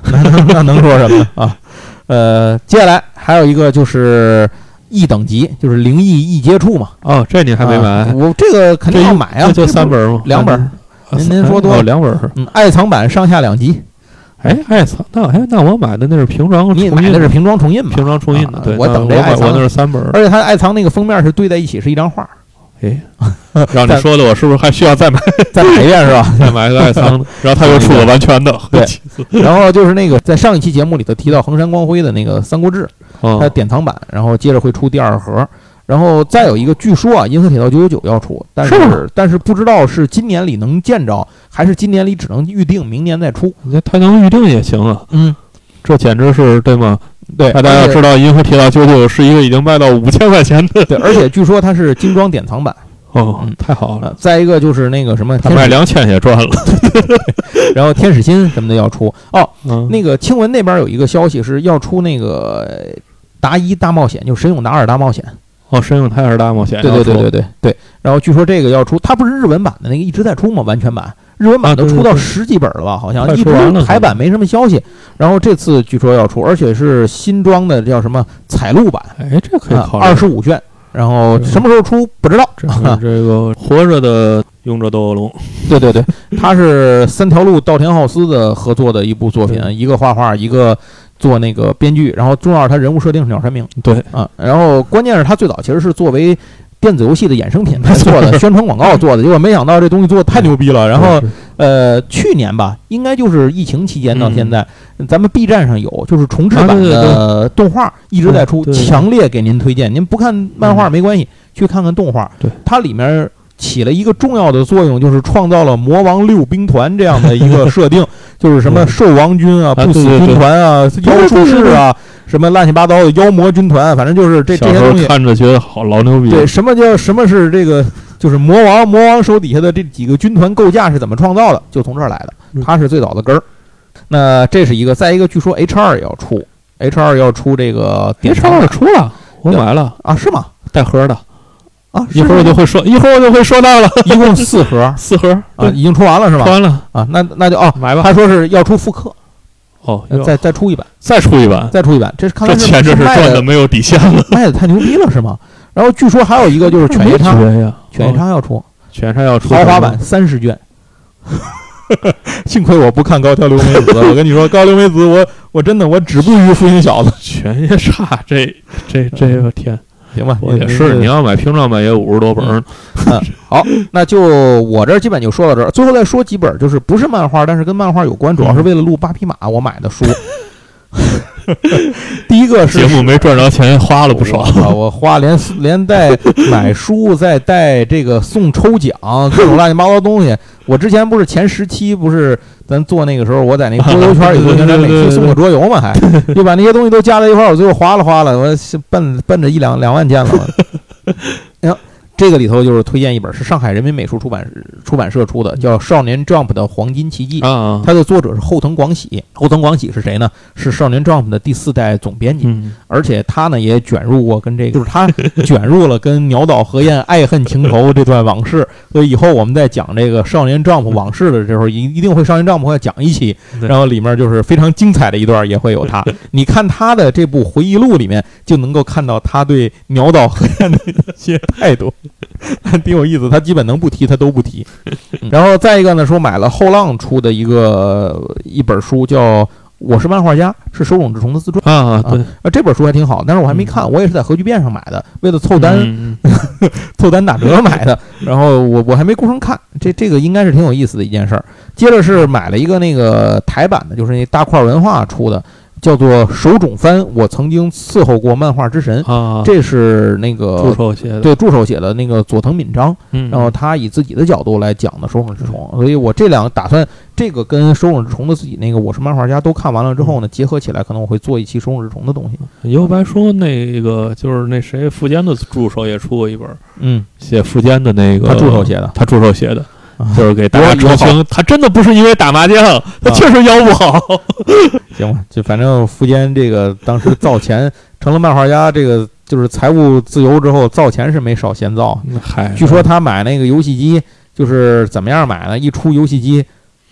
那能说什么呢啊？呃，接下来还有一个就是异等级，就是灵异一接触嘛。哦，这你还没啊买？我这个肯定要买啊，这就三本吗？两本啊您三您说多了哦两本儿。嗯，爱藏版上下两集，哎，爱藏那哎，那我买的那是平装重印，你买的是平装重印吧？平装重印的啊，对，我等这爱藏我我那是三本。而且它爱藏那个封面是对在一起，是一张画。哎，让你说的，我是不是还需要再买 再买一遍是吧？再买个爱藏的？然后他又出了完全的，对然后就是那个在上一期节目里头提到横山光辉的那个《三国志》，它哦典藏版，然后接着会出第二盒。然后再有一个，据说啊，《银河铁道九九九》要出，但是是但是不知道是今年里能见着，还是今年里只能预定，明年再出。那他能预定也行啊，嗯，这简直是对吗？对，大家要知道，银河铁道九九是一个已经卖到五千块钱的对，而且据说它是精装典藏版。哦嗯，太好了，呃，再一个就是那个什么，他卖两千也赚了。然后天使心什么的要出哦。嗯，那个青文那边有一个消息是要出那个呃达一大冒险，就神勇达尔大冒险。哦，神勇达尔大冒险，对对对对对，对对。然后据说这个要出，它不是日文版的那个一直在出吗？完全版，日文版都出到十几本了吧？好像一直台版没什么消息。然后这次据说要出，而且是新装的，叫什么彩录版，哎，这可以啊考虑。二十五卷。然后什么时候出不知道。这这个 活着的勇者斗恶龙，对对对，它是三条路稻田浩司的合作的一部作品，一个画画，一个做那个编剧，然后重要是它人物设定是鸟山明对，啊，然后关键是它最早其实是作为电子游戏的衍生品 做的，宣传广告做的，结果没想到这东西做的太牛逼了。然后呃，去年吧，应该就是疫情期间到现在，咱们 B 站上有就是重制版的动画一直在出，强烈给您推荐。您不看漫画没关系，去看看动画。对，它里面起了一个重要的作用，就是创造了魔王六兵团这样的一个设定，就是什么嗯。兽王军啊、啊不死军团啊、妖术士啊，什么乱七八糟的妖魔军团，反正就是这这些东西。看着觉得好老牛逼，对，什么叫什么是这个？就是魔王，魔王手底下的这几个军团构架是怎么创造的？就从这儿来的，嗯它是最早的根儿。那这是一个，再一个，据说 H 二也要出，H 二要出这个别超典藏版二出了，我买了啊？是吗？带盒的，啊，一会儿我就会说，一会儿我就会说到了，一共四盒 四盒啊，对已经出完了是吧？出完了，啊，那那就哦，买吧。他说是要出复刻，哦，再再出一版，再出一版，再出一版，这是看这来是钱这是赚的没有底线了。卖的太牛逼了是吗？然后据说还有一个就是犬夜叉，犬夜哦叉要出犬夜叉要出豪华版，三十卷。幸亏我不看高桥留美子，我跟你说，高留美子，我我真的我止步于复兴小子，犬夜叉，这这这个天，行吧？也是，你要要买平装版也五十多本儿，好，那就我这儿基本就说到这儿。最后再说几本，就是不是漫画，但是跟漫画有关，主要是为了录八匹马我买的书。第一个是节目没赚着钱，花了不少。我 我花连连带买书，再带这个送抽奖，各种乱七八糟东西。我之前不是前十期不是咱做那个时候，我在那桌游圈里头，原来，每期送个桌游嘛，还就把那些东西都加在一块儿，我最后花了花了，我奔奔着一两两万件了。行，这个里头就是推荐一本是上海人民美术出版出版社出的，叫《少年 Jump 的黄金奇迹》。啊，它的作者是后藤广喜，后藤广喜是谁呢？是少年 Jump 的第四代总编辑，嗯而且他呢也卷入过跟这个，就是他卷入了跟鸟岛和彦爱恨情仇这段往事。所以以后我们在讲这个少年 Jump 往事的时候，一 一定会少年 Jump 会讲一期，然后里面就是非常精彩的一段也会有他。你看他的这部回忆录里面，就能够看到他对鸟岛和彦的一些态度，挺有意思。他基本能不提他都不提。嗯然后再一个呢，说买了后浪出的一个一本书，叫《我是漫画家》，是手冢治虫的自传。啊，对，啊，这本书还挺好，但是我还没看，我也是在核聚变上买的，为了凑单、嗯 凑单打折买的。然后我我还没顾上看，这这个应该是挺有意思的一件事儿。接着是买了一个那个台版的，就是那大块文化出的，叫做《手冢番》，我曾经伺候过漫画之神，啊，这是那助个手写的，对助手写的那个佐藤敏章，嗯，然后他以自己的角度来讲的手冢治虫，所以我这两个打算这个跟手冢治虫的自己那个我是漫画家都看完了之后呢，结合起来，可能我会做一期手冢治虫的东西。尤白说那个就是那谁富坚的助手也出过一本嗯，写富坚的那个，他助手写的，他助手写的，啊就是给大家澄清，他真的不是因为打麻将，他确实腰不好。行吧，就反正福坚这个当时造钱成了漫画家，这个就是财务自由之后造钱是没少闲造。嗨，据说他买那个游戏机就是怎么样买呢？一出游戏机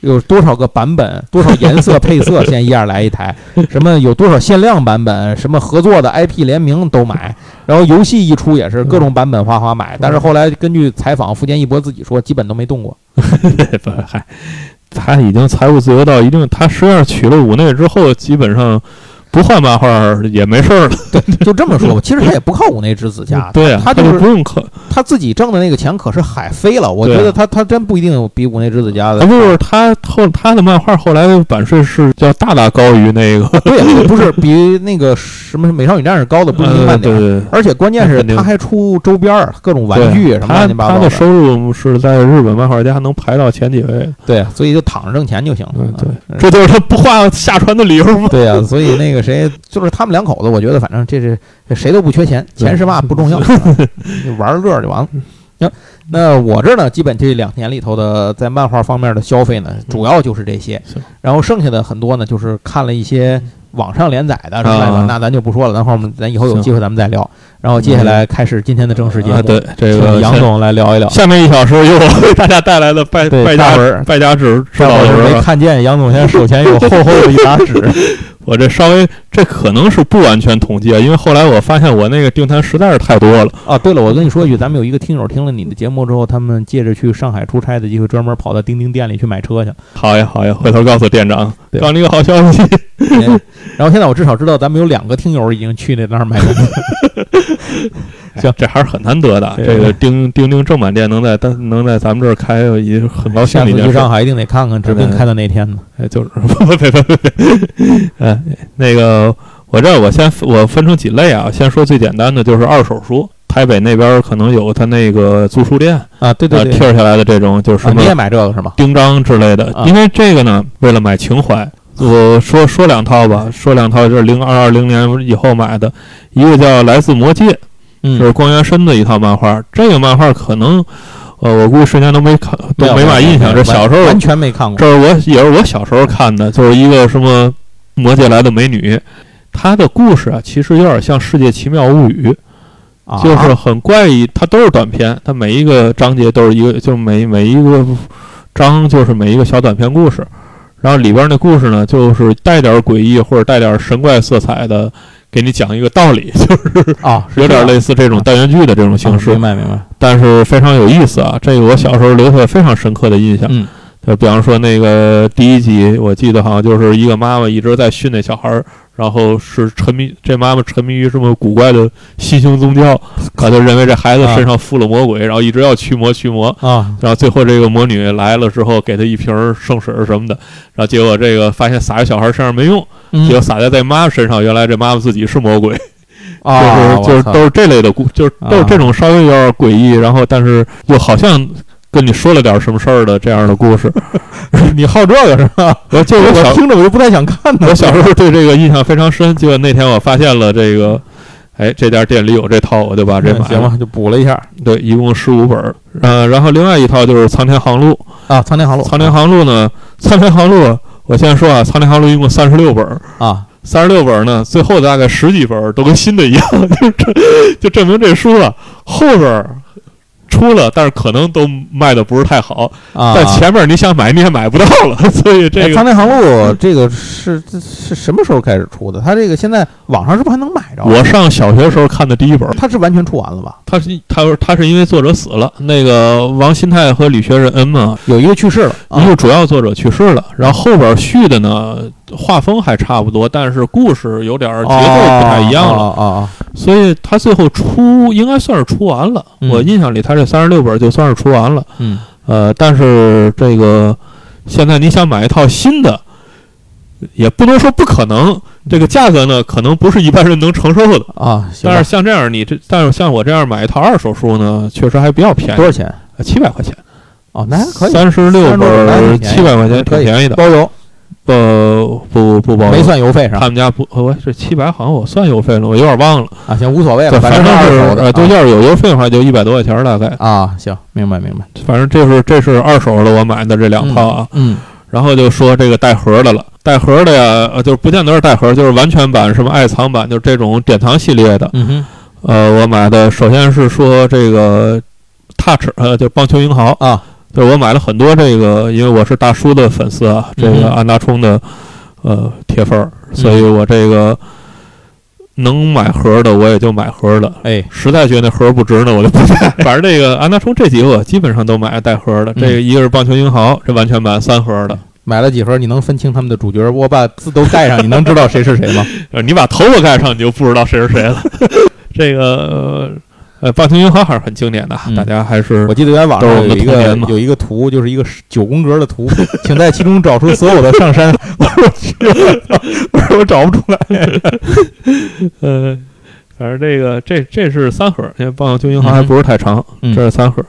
有多少个版本，多少颜色配色，现在一样来一台。什么有多少限量版本，什么合作的 IP 联名都买。然后游戏一出也是各种版本哗哗买。但是后来根据采访，福建一博自己说，基本都没动过。不嗨，他已经财务自由到一定，他实际上取了五内之后，基本上不画漫画也没事儿了。就这么说吧，其实他也不靠五内之子家，对啊，他他就是不用靠，他自己挣的那个钱可是海飞了。我觉得他他真不一定比五内之子家的啊，不是他后他的漫画后来版税是叫大大高于那个，对，不是比那个什么美少女战士高的不是一呃万点儿。对对对。而且关键是他还出周边儿，各种玩具什么他乱七八糟他的收入是在日本漫画家能排到前几位，对，所以就躺着挣钱就行了。嗯，对，嗯这就是他不画下船的理由吗？对呀、所以那个谁，就是他们两口子，我觉得反正这是这谁都不缺钱，钱是嘛不重要，玩儿乐就完了。行，那我这儿呢，基本这两年里头的在漫画方面的消费呢，主要就是这些，然后剩下的很多呢，就是看了一些网上连载的，什么来着啊那咱就不说了，等会儿我们咱以后有机会咱们再聊。然后接下来开始今天的正式节目，啊，对，这个杨总来聊一聊。下面一小时由我为大家带来的败败家败家指指这会儿没看见杨总现在手前有厚厚的一沓纸，我这稍微这可能是不完全统计啊，因为后来我发现我那个订单实在是太多了。啊，对了，我跟你说一句，咱们有一个听友听了你的节目之后，他们借着去上海出差的机会，专门跑到钉钉店里去买车去。好呀好呀，回头告诉店长，告诉你个好消息。嗯然后现在我至少知道咱们有两个听友已经去那那儿买东西。行，这还是很难得的。这个钉钉钉正版店能在单能在咱们这儿开，也是很高兴下次。去上海一定得看看，指不定开到那天呢。哎，就是 不不别别别别，哎，那个我这儿我先我分成几类啊，先说最简单的就是二手书。台北那边可能有他那个租书店，啊，对对贴下来的这种就是什么啊你也买这个是吗？钉章之类的啊。因为这个呢，为了买情怀，我说说两套吧，说两套就是零二二零年以后买的，一个叫《来自魔界》，就，是光原深的一套漫画。这个漫画可能，呃，我估计瞬间都没看，都没嘛印象。这小时候完全没看过。这是我也是我小时候看的，就是一个什么魔界来的美女，她的故事啊，其实有点像《世界奇妙物语》，啊就是很怪异。它都是短片，它每一个章节都是一个，就是每每一个章就是每一个小短片故事。然后里边那故事呢，就是带点诡异或者带点神怪色彩的，给你讲一个道理，就是啊，有点类似这种单元剧的这种形式啊明，白明白。但是非常有意思啊。这个我小时候留下非常深刻的印象。嗯就比方说那个第一集，我记得好像就是一个妈妈一直在训那小孩儿，然后是沉迷这妈妈沉迷于什么古怪的新兴宗教，可就认为这孩子身上附了魔鬼，然后一直要驱魔驱魔，啊，然后最后这个魔女来了之后，给他一瓶圣水什么的，然后结果这个发现撒在小孩身上没用，嗯结果撒在在妈妈身上，原来这妈妈自己是魔鬼，啊，就是就是都是这类的故，就是都是这种稍微有点诡异，然后但是又好像跟你说了点什么事儿的这样的故事。你好这个是吧？我就我听着我就不太想看呢。我小时候对这个印象非常深，结果那天我发现了这个，哎，这家店里有这套，我就把这买了。行吧，就补了一下对，一共十五本儿。呃，然后另外一套就是《苍天航路》。啊。苍天航路，《苍天航路》呢，《苍天航路》，我先说啊，《苍天航路》一共三十六本儿，啊，三十六本儿呢，最后大概十几本儿都跟新的一样，就证就证明这书啊后边儿出了，但是可能都卖的不是太好，啊，但前面你想买你也买不到了，所以这个哎苍天航路这个是是什么时候开始出的？它这个现在网上是不是还能买着？我上小学时候看的第一本儿。它是完全出完了吧？它是它说他是因为作者死了，那个王新泰和李学仁嘛，有一个去世了，啊一个主要作者去世了，然后后边续的呢，画风还差不多，但是故事有点儿节奏不太一样了，啊！所以他最后出应该算是出完了。嗯我印象里他这三十六本就算是出完了，嗯，呃，但是这个现在你想买一套新的，也不能说不可能，这个价格呢可能不是一般人能承受的。啊，但是像这样，你这但是像我这样买一套二手书呢，确实还比较便宜多，少钱？七百块钱。哦，那还可以，三十六本七百块钱，挺便宜的。包邮，不不不包邮没算邮费是吧？他们家不，呃我这七百好像我算邮费了，我有点忘了。啊，行，无所谓了，反正二手的，呃，对，啊要是有邮费的话，就一百多块钱儿大概。啊，行，明白明白。反正这是这是二手的，我买的这两套啊。嗯，然后就说这个带盒的了，带盒的呀，呃，就是不见得是带盒，就是完全版，什么爱藏版，就是这种典藏系列的。嗯哼，呃，我买的首先是说这个 Touch，呃，就棒球英豪啊，就是我买了很多这个，因为我是大叔的粉丝啊，这个安达充的呃铁粉儿，所以我这个能买盒的我也就买盒的。哎，实在觉得那盒不值呢，我就不买。反正这个安达充这几个我基本上都买带盒的。嗯这个一个是棒球英豪，这完全版三盒的。买了几盒，你能分清他们的主角？我把字都盖上，你能知道谁是谁吗？呃，你把头发盖上，你就不知道谁是谁了。这个呃，棒球银行还是很经典的，嗯大家还是我记得原来网上有一都是我们的童个年嘛有一个图，就是一个九宫格的图，请在其中找出所有的上山。我说我去，我说我找不出来。呃，反正这个这这是三盒，因为棒球银行还不是太长，嗯这是三盒。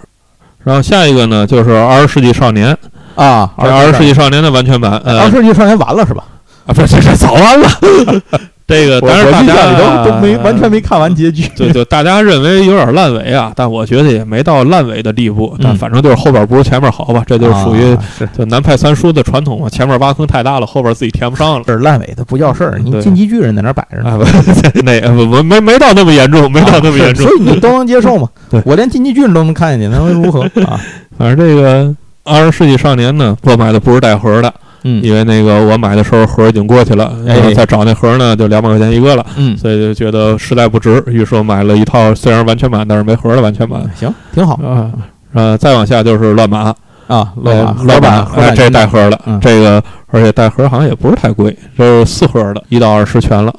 然后下一个呢，就是《二十世纪少年》，啊，这《二十世纪少年》的完全版，呃，二十世纪少年完了是吧？啊，不是，这是早完了。这个，但是大家象里都都没完全没看完结局。对对，大家认为有点烂尾啊，但我觉得也没到烂尾的地步。但嗯反正就是后边不如前面好吧，这就是属于就南派三叔的传统嘛。前面挖坑太大了，后边自己填不上了。是烂尾的不叫事儿，你进击巨人在那儿摆着呢，啊，不，那不不没没到那么严重，没到那么严重所。以你都能接受嘛 对？我连进击巨人都能看见去，那能如何啊？反正这个《二十世纪少年》呢，我买的不是带盒的，嗯因为那个我买的时候盒已经过去了，哎然后再找那盒呢就两百块钱一个了，嗯，所以就觉得实在不值，于是我买了一套虽然完全版，但是没盒的完全版。行，挺好啊，呃，再往下就是乱码，啊。乱乱版，码，哎，这带盒的，嗯这个而且带盒好像也不是太贵，这是四盒的，一到二十全了，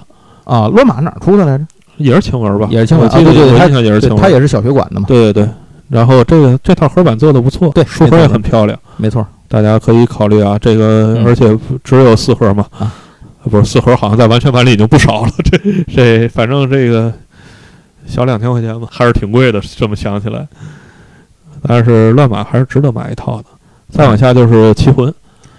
啊，乱码哪儿出的来着？也是晴雯吧？也是青文我记得啊对对它我印象也是青文，对它也是小学馆的嘛。对对对。然后这个这套盒版做的不错，对书盒也很漂亮，没错，大家可以考虑啊。这个嗯而且只有四盒嘛，啊不是四盒，好像在完全版里已经不少了。这 这反正这个小两千块钱吧，还是挺贵的。这么想起来，但是乱码还是值得买一套的。再往下就是棋魂，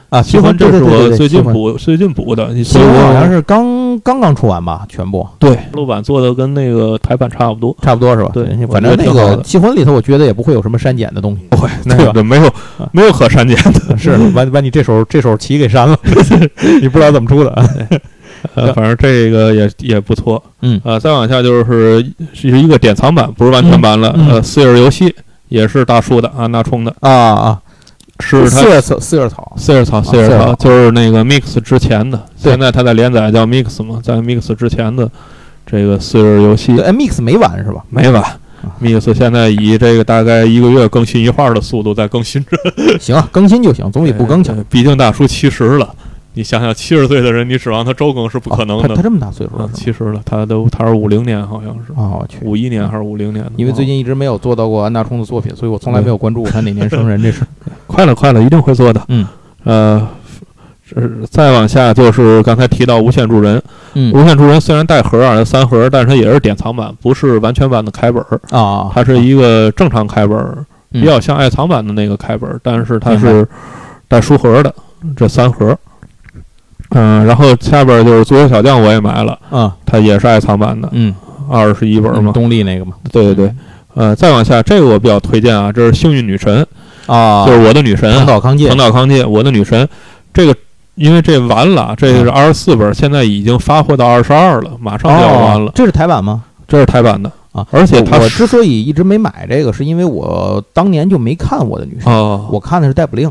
啊，棋魂这是我最近补，补最近补的，你棋魂好像是刚刚刚出完吧，全部对录版做的跟那个台版差不多。差不多是吧？对反正那觉得挺好的个棋魂里头，我觉得也不会有什么删减的东西。不会，那个没有没有可删减的。是，把把你这手这手棋给删了，你不知道怎么出的。呃，反正这个也也不错。嗯呃，再往下就是是一个典藏版，不是完全版了。嗯嗯呃，四页游戏也是大叔的，啊，那充的，啊啊，是他四叶草，四叶草四叶草，四叶草草就是那个 Mix 之前的，现在他在连载叫 Mix 嘛，在 Mix 之前的这个四叶游戏哎，Mix 没完是吧？没完。啊 Mix 现在以这个大概一个月更新一话的速度在更新着，行啊，更新就行，总比不更强。呃毕竟大叔七十了，你想想七十岁的人，你指望他周更是不可能的哦他他。这么大岁数啊了，七十了，他都他是五零年，好像是啊，我去，五一年还是五零年的？因为最近一直没有做到过安大冲的作品，所以我从来没有关注过他哪年生人这事。快了，快了，一定会做的。嗯，呃，是再往下就是刚才提到《无限助人》，嗯无限助人》虽然带盒啊，三盒，但是它也是典藏版，不是完全版的开本儿，啊，它是一个正常开本比较像爱藏版的那个开本儿，但是它是带书盒的，这三盒。嗯，然后下边就是足球小将我也买了，啊，它也是爱藏版的，嗯。二十一本嘛，东立那个嘛，对对对，呃，再往下这个我比较推荐啊，这是幸运女神，啊，就是我的女神藤岛康介。藤，岛康介，我的女神，这个因为这完了，这个是二十四本，现在已经发货到二十二了，马上就要完了。哦，，这是台版吗？这是台版的啊，而且它我之所以一直没买这个，是因为我当年就没看我的女神，哦，我看的是逮捕令，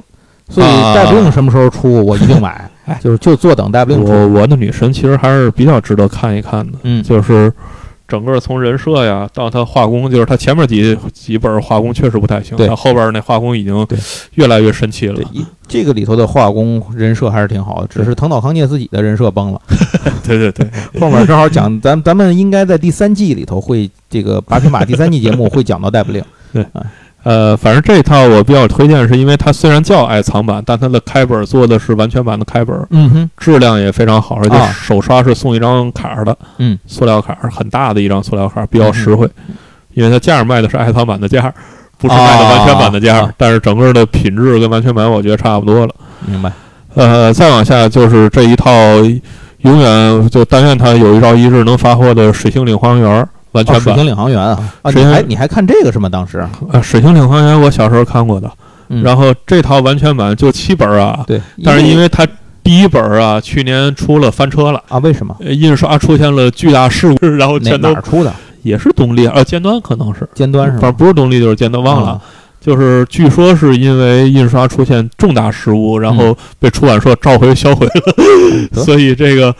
所以啊。逮捕令什么时候出我一定买哎，就是就坐等逮捕令我。我的女神其实还是比较值得看一看的，嗯，就是整个从人设呀到他画工，就是他前面几几本画工确实不太行，对他后边那画工已经越来越神奇了，，一这个里头的画工人设还是挺好的，只是藤岛康介自己的人设崩了。对对对，后面正好讲，咱咱们应该在第三季里头会这个八匹马第三季节目会讲到逮捕令。呃，反正这一套我比较推荐，是因为它虽然叫爱藏版，但它的开本做的是完全版的开本，嗯哼，质量也非常好，而且啊。手刷是送一张卡的，嗯，塑料卡，很大的一张塑料卡，比较实惠，因为它价儿卖的是爱藏版的价儿，不是卖的完全版的价儿，啊。但是整个的品质跟完全版我觉得差不多了。明白。呃，再往下就是这一套，永远就但愿它有一朝一日能发货的《水星领航员》完哦，全版。水星领航员啊，啊，水星你还你还看这个是吗？当时，啊，《水星领航员》我小时候看过的，嗯然后这套完全版就七本儿啊，对，但是因为它第一本儿啊，去年出了翻车了。啊，为什么？呃印刷出现了巨大事故，然后哪全都哪儿出的？也是东立，啊，尖端可能是，尖端是吗？反正不是东立就是尖端，忘了。啊就是据说是因为印刷出现重大失误，然后被出版社召回销毁了，得所以这个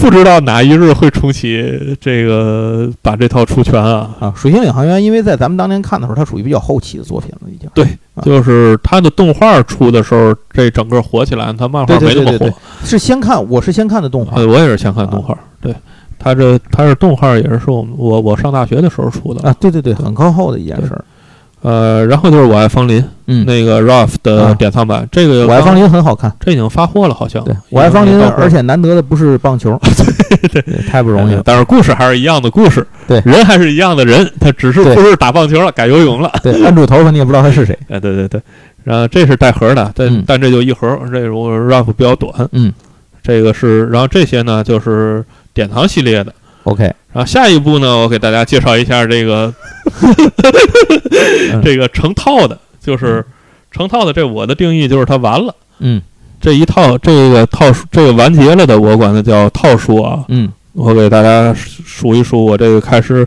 不知道哪一日会重启这个把这套出全啊。啊，水星领航员，因为在咱们当年看的时候，它属于比较后期的作品了，已经。对啊就是它的动画出的时候，这整个火起来，它漫画没那么火对对对。是先看，我是先看的动画对，我也是先看动画，对，它这它是动画也是我们我我上大学的时候出的啊，对对对，很靠后的一件事儿。呃，然后就是我爱芳林，嗯，那个 Ralph 的啊典藏版，这个我爱芳，林很好看。这已经发货了，好像。对，我爱芳林，而且难得的不是棒球，对，太不容易了。但是故事还是一样的故事，对人还是一样的人，他只是对不是打棒球了，改游泳了。对，摁住头发你也不知道他是谁。哎，对对对，然后这是带盒的，但、嗯但这就一盒，这是我 Ralph 比较短，嗯这个是，然后这些呢就是典藏系列的。，OK，然后下一步呢，我给大家介绍一下这个 嗯这个成套的，就是成套的。这我的定义就是它完了，嗯这一套这个套数这个完结了的，我管它叫套数啊。嗯我给大家数一数，我这个开始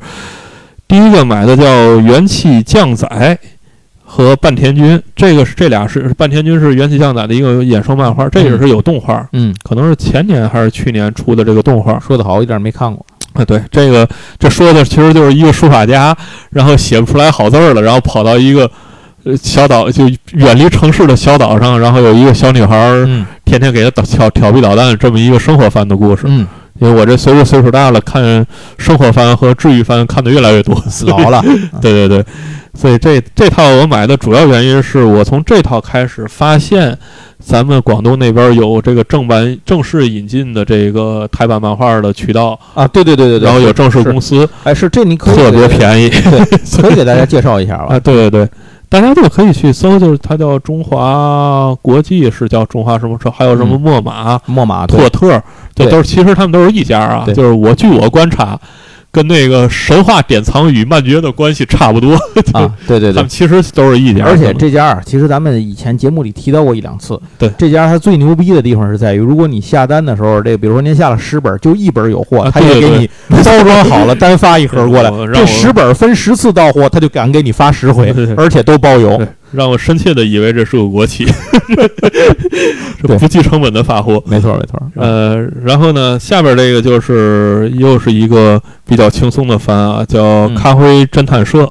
第一个买的叫元气降载和半田君，这个是这俩是半田君是元气降载的一个衍生漫画，这也是有动画，嗯，可能是前年还是去年出的这个动画。说的好，一点没看过。啊，对，这个这说的其实就是一个书法家，然后写不出来好字儿了，然后跑到一个呃小岛，就远离城市的小岛上，然后有一个小女孩儿嗯天天给他捣调调皮捣蛋，这么一个生活番的故事。嗯，因为我这随着岁数大了，看生活番和治愈番看的越来越多，老了。对对对，所以这这套我买的主要原因是我从这套开始发现，咱们广东那边有这个正版正式引进的这个台版漫画的渠道，啊，对对对对对，然后有正式公司，哎，是这你可以特别，便宜对，可以给大家介绍一下吧啊！？对对对，大家都可以去搜，就是它叫中华国际，是叫中华什么车，还有什么嗯。墨马、墨马对。拓特，这都是其实他们都是一家啊。就是我据我观察，跟那个神话典藏与漫觉的关系差不多，啊，对对对他们。其实都是一家。而且这家啊，其实咱们以前节目里提到过一两次。对这家它最牛逼的地方是在于，如果你下单的时候，这比如说您下了十本，就一本有货，啊他也对对给你包装好了，单发一盒过来这十本分十次到货，他就敢给你发十回而且都包邮对。让我深切的以为这是个国企，是不计成本的发货。没错没错。呃，然后呢，下边这个就是又是一个比较轻松的番啊，叫嗯《咖啡侦探社》，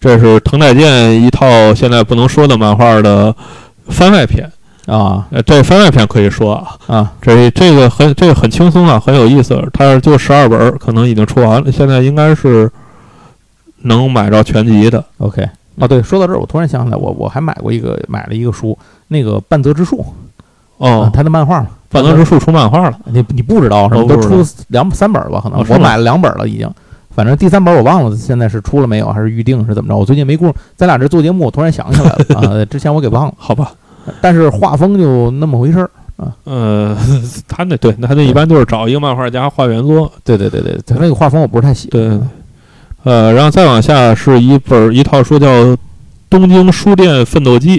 这是藤乃健一套现在不能说的漫画的番外篇。啊呃，这番外篇可以说啊，啊这这个很这个很轻松啊，很有意思。它就十二本儿，可能已经出完了，现在应该是能买着全集的。，OK。哦，对，说到这儿，我突然想起来，我我还买过一个买了一个书，那个半泽之树，啊哦，他的漫画嘛，半泽之树出漫画了。你你不知道是吧？都出两三本吧，可能哦我买了两本了已经。反正第三本我忘了，现在是出了没有，还是预定是怎么着？我最近没工夫，咱俩这做节目，我突然想起来了啊，之前我给忘了。好吧，但是画风就那么回事儿啊，呃，他那对，他那一般都是找一个漫画家画原作，对对对对，他那个画风我不是太喜欢。对，呃，然后再往下是一本一套书叫《东京书店奋斗记》，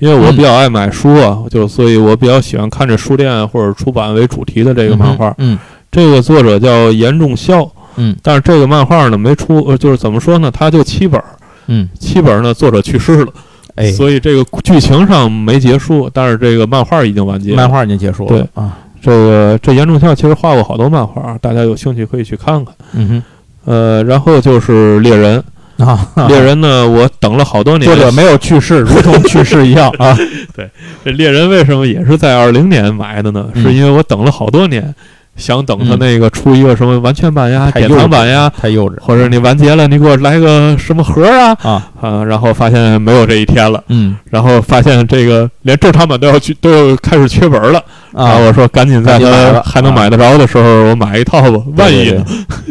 因为我比较爱买书啊，就所以我比较喜欢看这书店或者出版为主题的这个漫画。嗯这个作者叫严仲孝，嗯但是这个漫画呢没出，呃，就是怎么说呢，它就七本儿，嗯，七本儿呢作者去世了，哎，所以这个剧情上没结束，但是这个漫画已经完结。漫画已经结束了。对啊，这个这严仲孝其实画过好多漫画，大家有兴趣可以去看看。嗯呃，然后就是猎人，啊，猎人呢，我等了好多年。作者没有去世，如同去世一样啊。对这猎人为什么也是在二零年买的呢？嗯是因为我等了好多年，想等他那个出一个什么完全版呀、典藏版呀，太幼稚或者你完结了，你给我来个什么盒啊啊。啊！然后发现没有这一天了，嗯然后发现这个连正常版都要去都要开始缺本了。啊，我说赶紧在他还能买得着的时候，我买一套吧，万一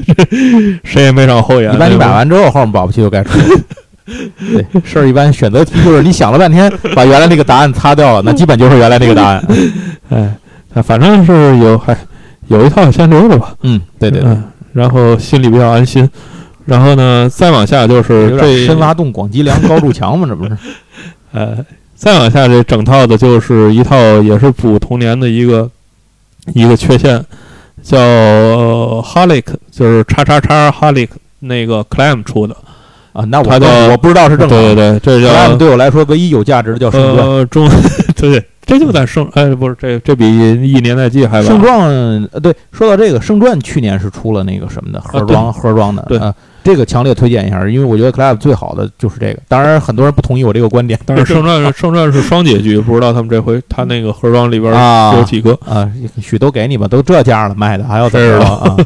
谁也没长后眼。一般你买完之后，后面保不齐就该出了。对，事儿一般选择题就是你想了半天，把原来那个答案擦掉了，那基本就是原来那个答案。哎，啊反正是有还有一套先留着吧。嗯，对对对，嗯，然后心里比较安心。然后呢，再往下就是这深挖洞、广积粮、高筑墙嘛，这不是？呃，再往下这整套的就是一套也是补童年的一个一个缺陷，叫 Holic，就是叉叉叉 Holic 那个 Clam 出的。啊，那我我不知道是正对对。对，这叫 Clam 对我来说唯一有价值的叫圣传。呃中对 对，这就在圣哎不是这这比一年代记还晚。圣传，呃，对，说到这个，圣传去年是出了那个什么的盒装盒装的，啊对啊，这个强烈推荐一下，因为我觉得 Club 最好的就是这个。当然，很多人不同意我这个观点，但是 圣传圣传是双结局，不知道他们这回他那个盒装里边啊有几个。啊，许都给你吧，都这价了卖的，还要怎么着啊？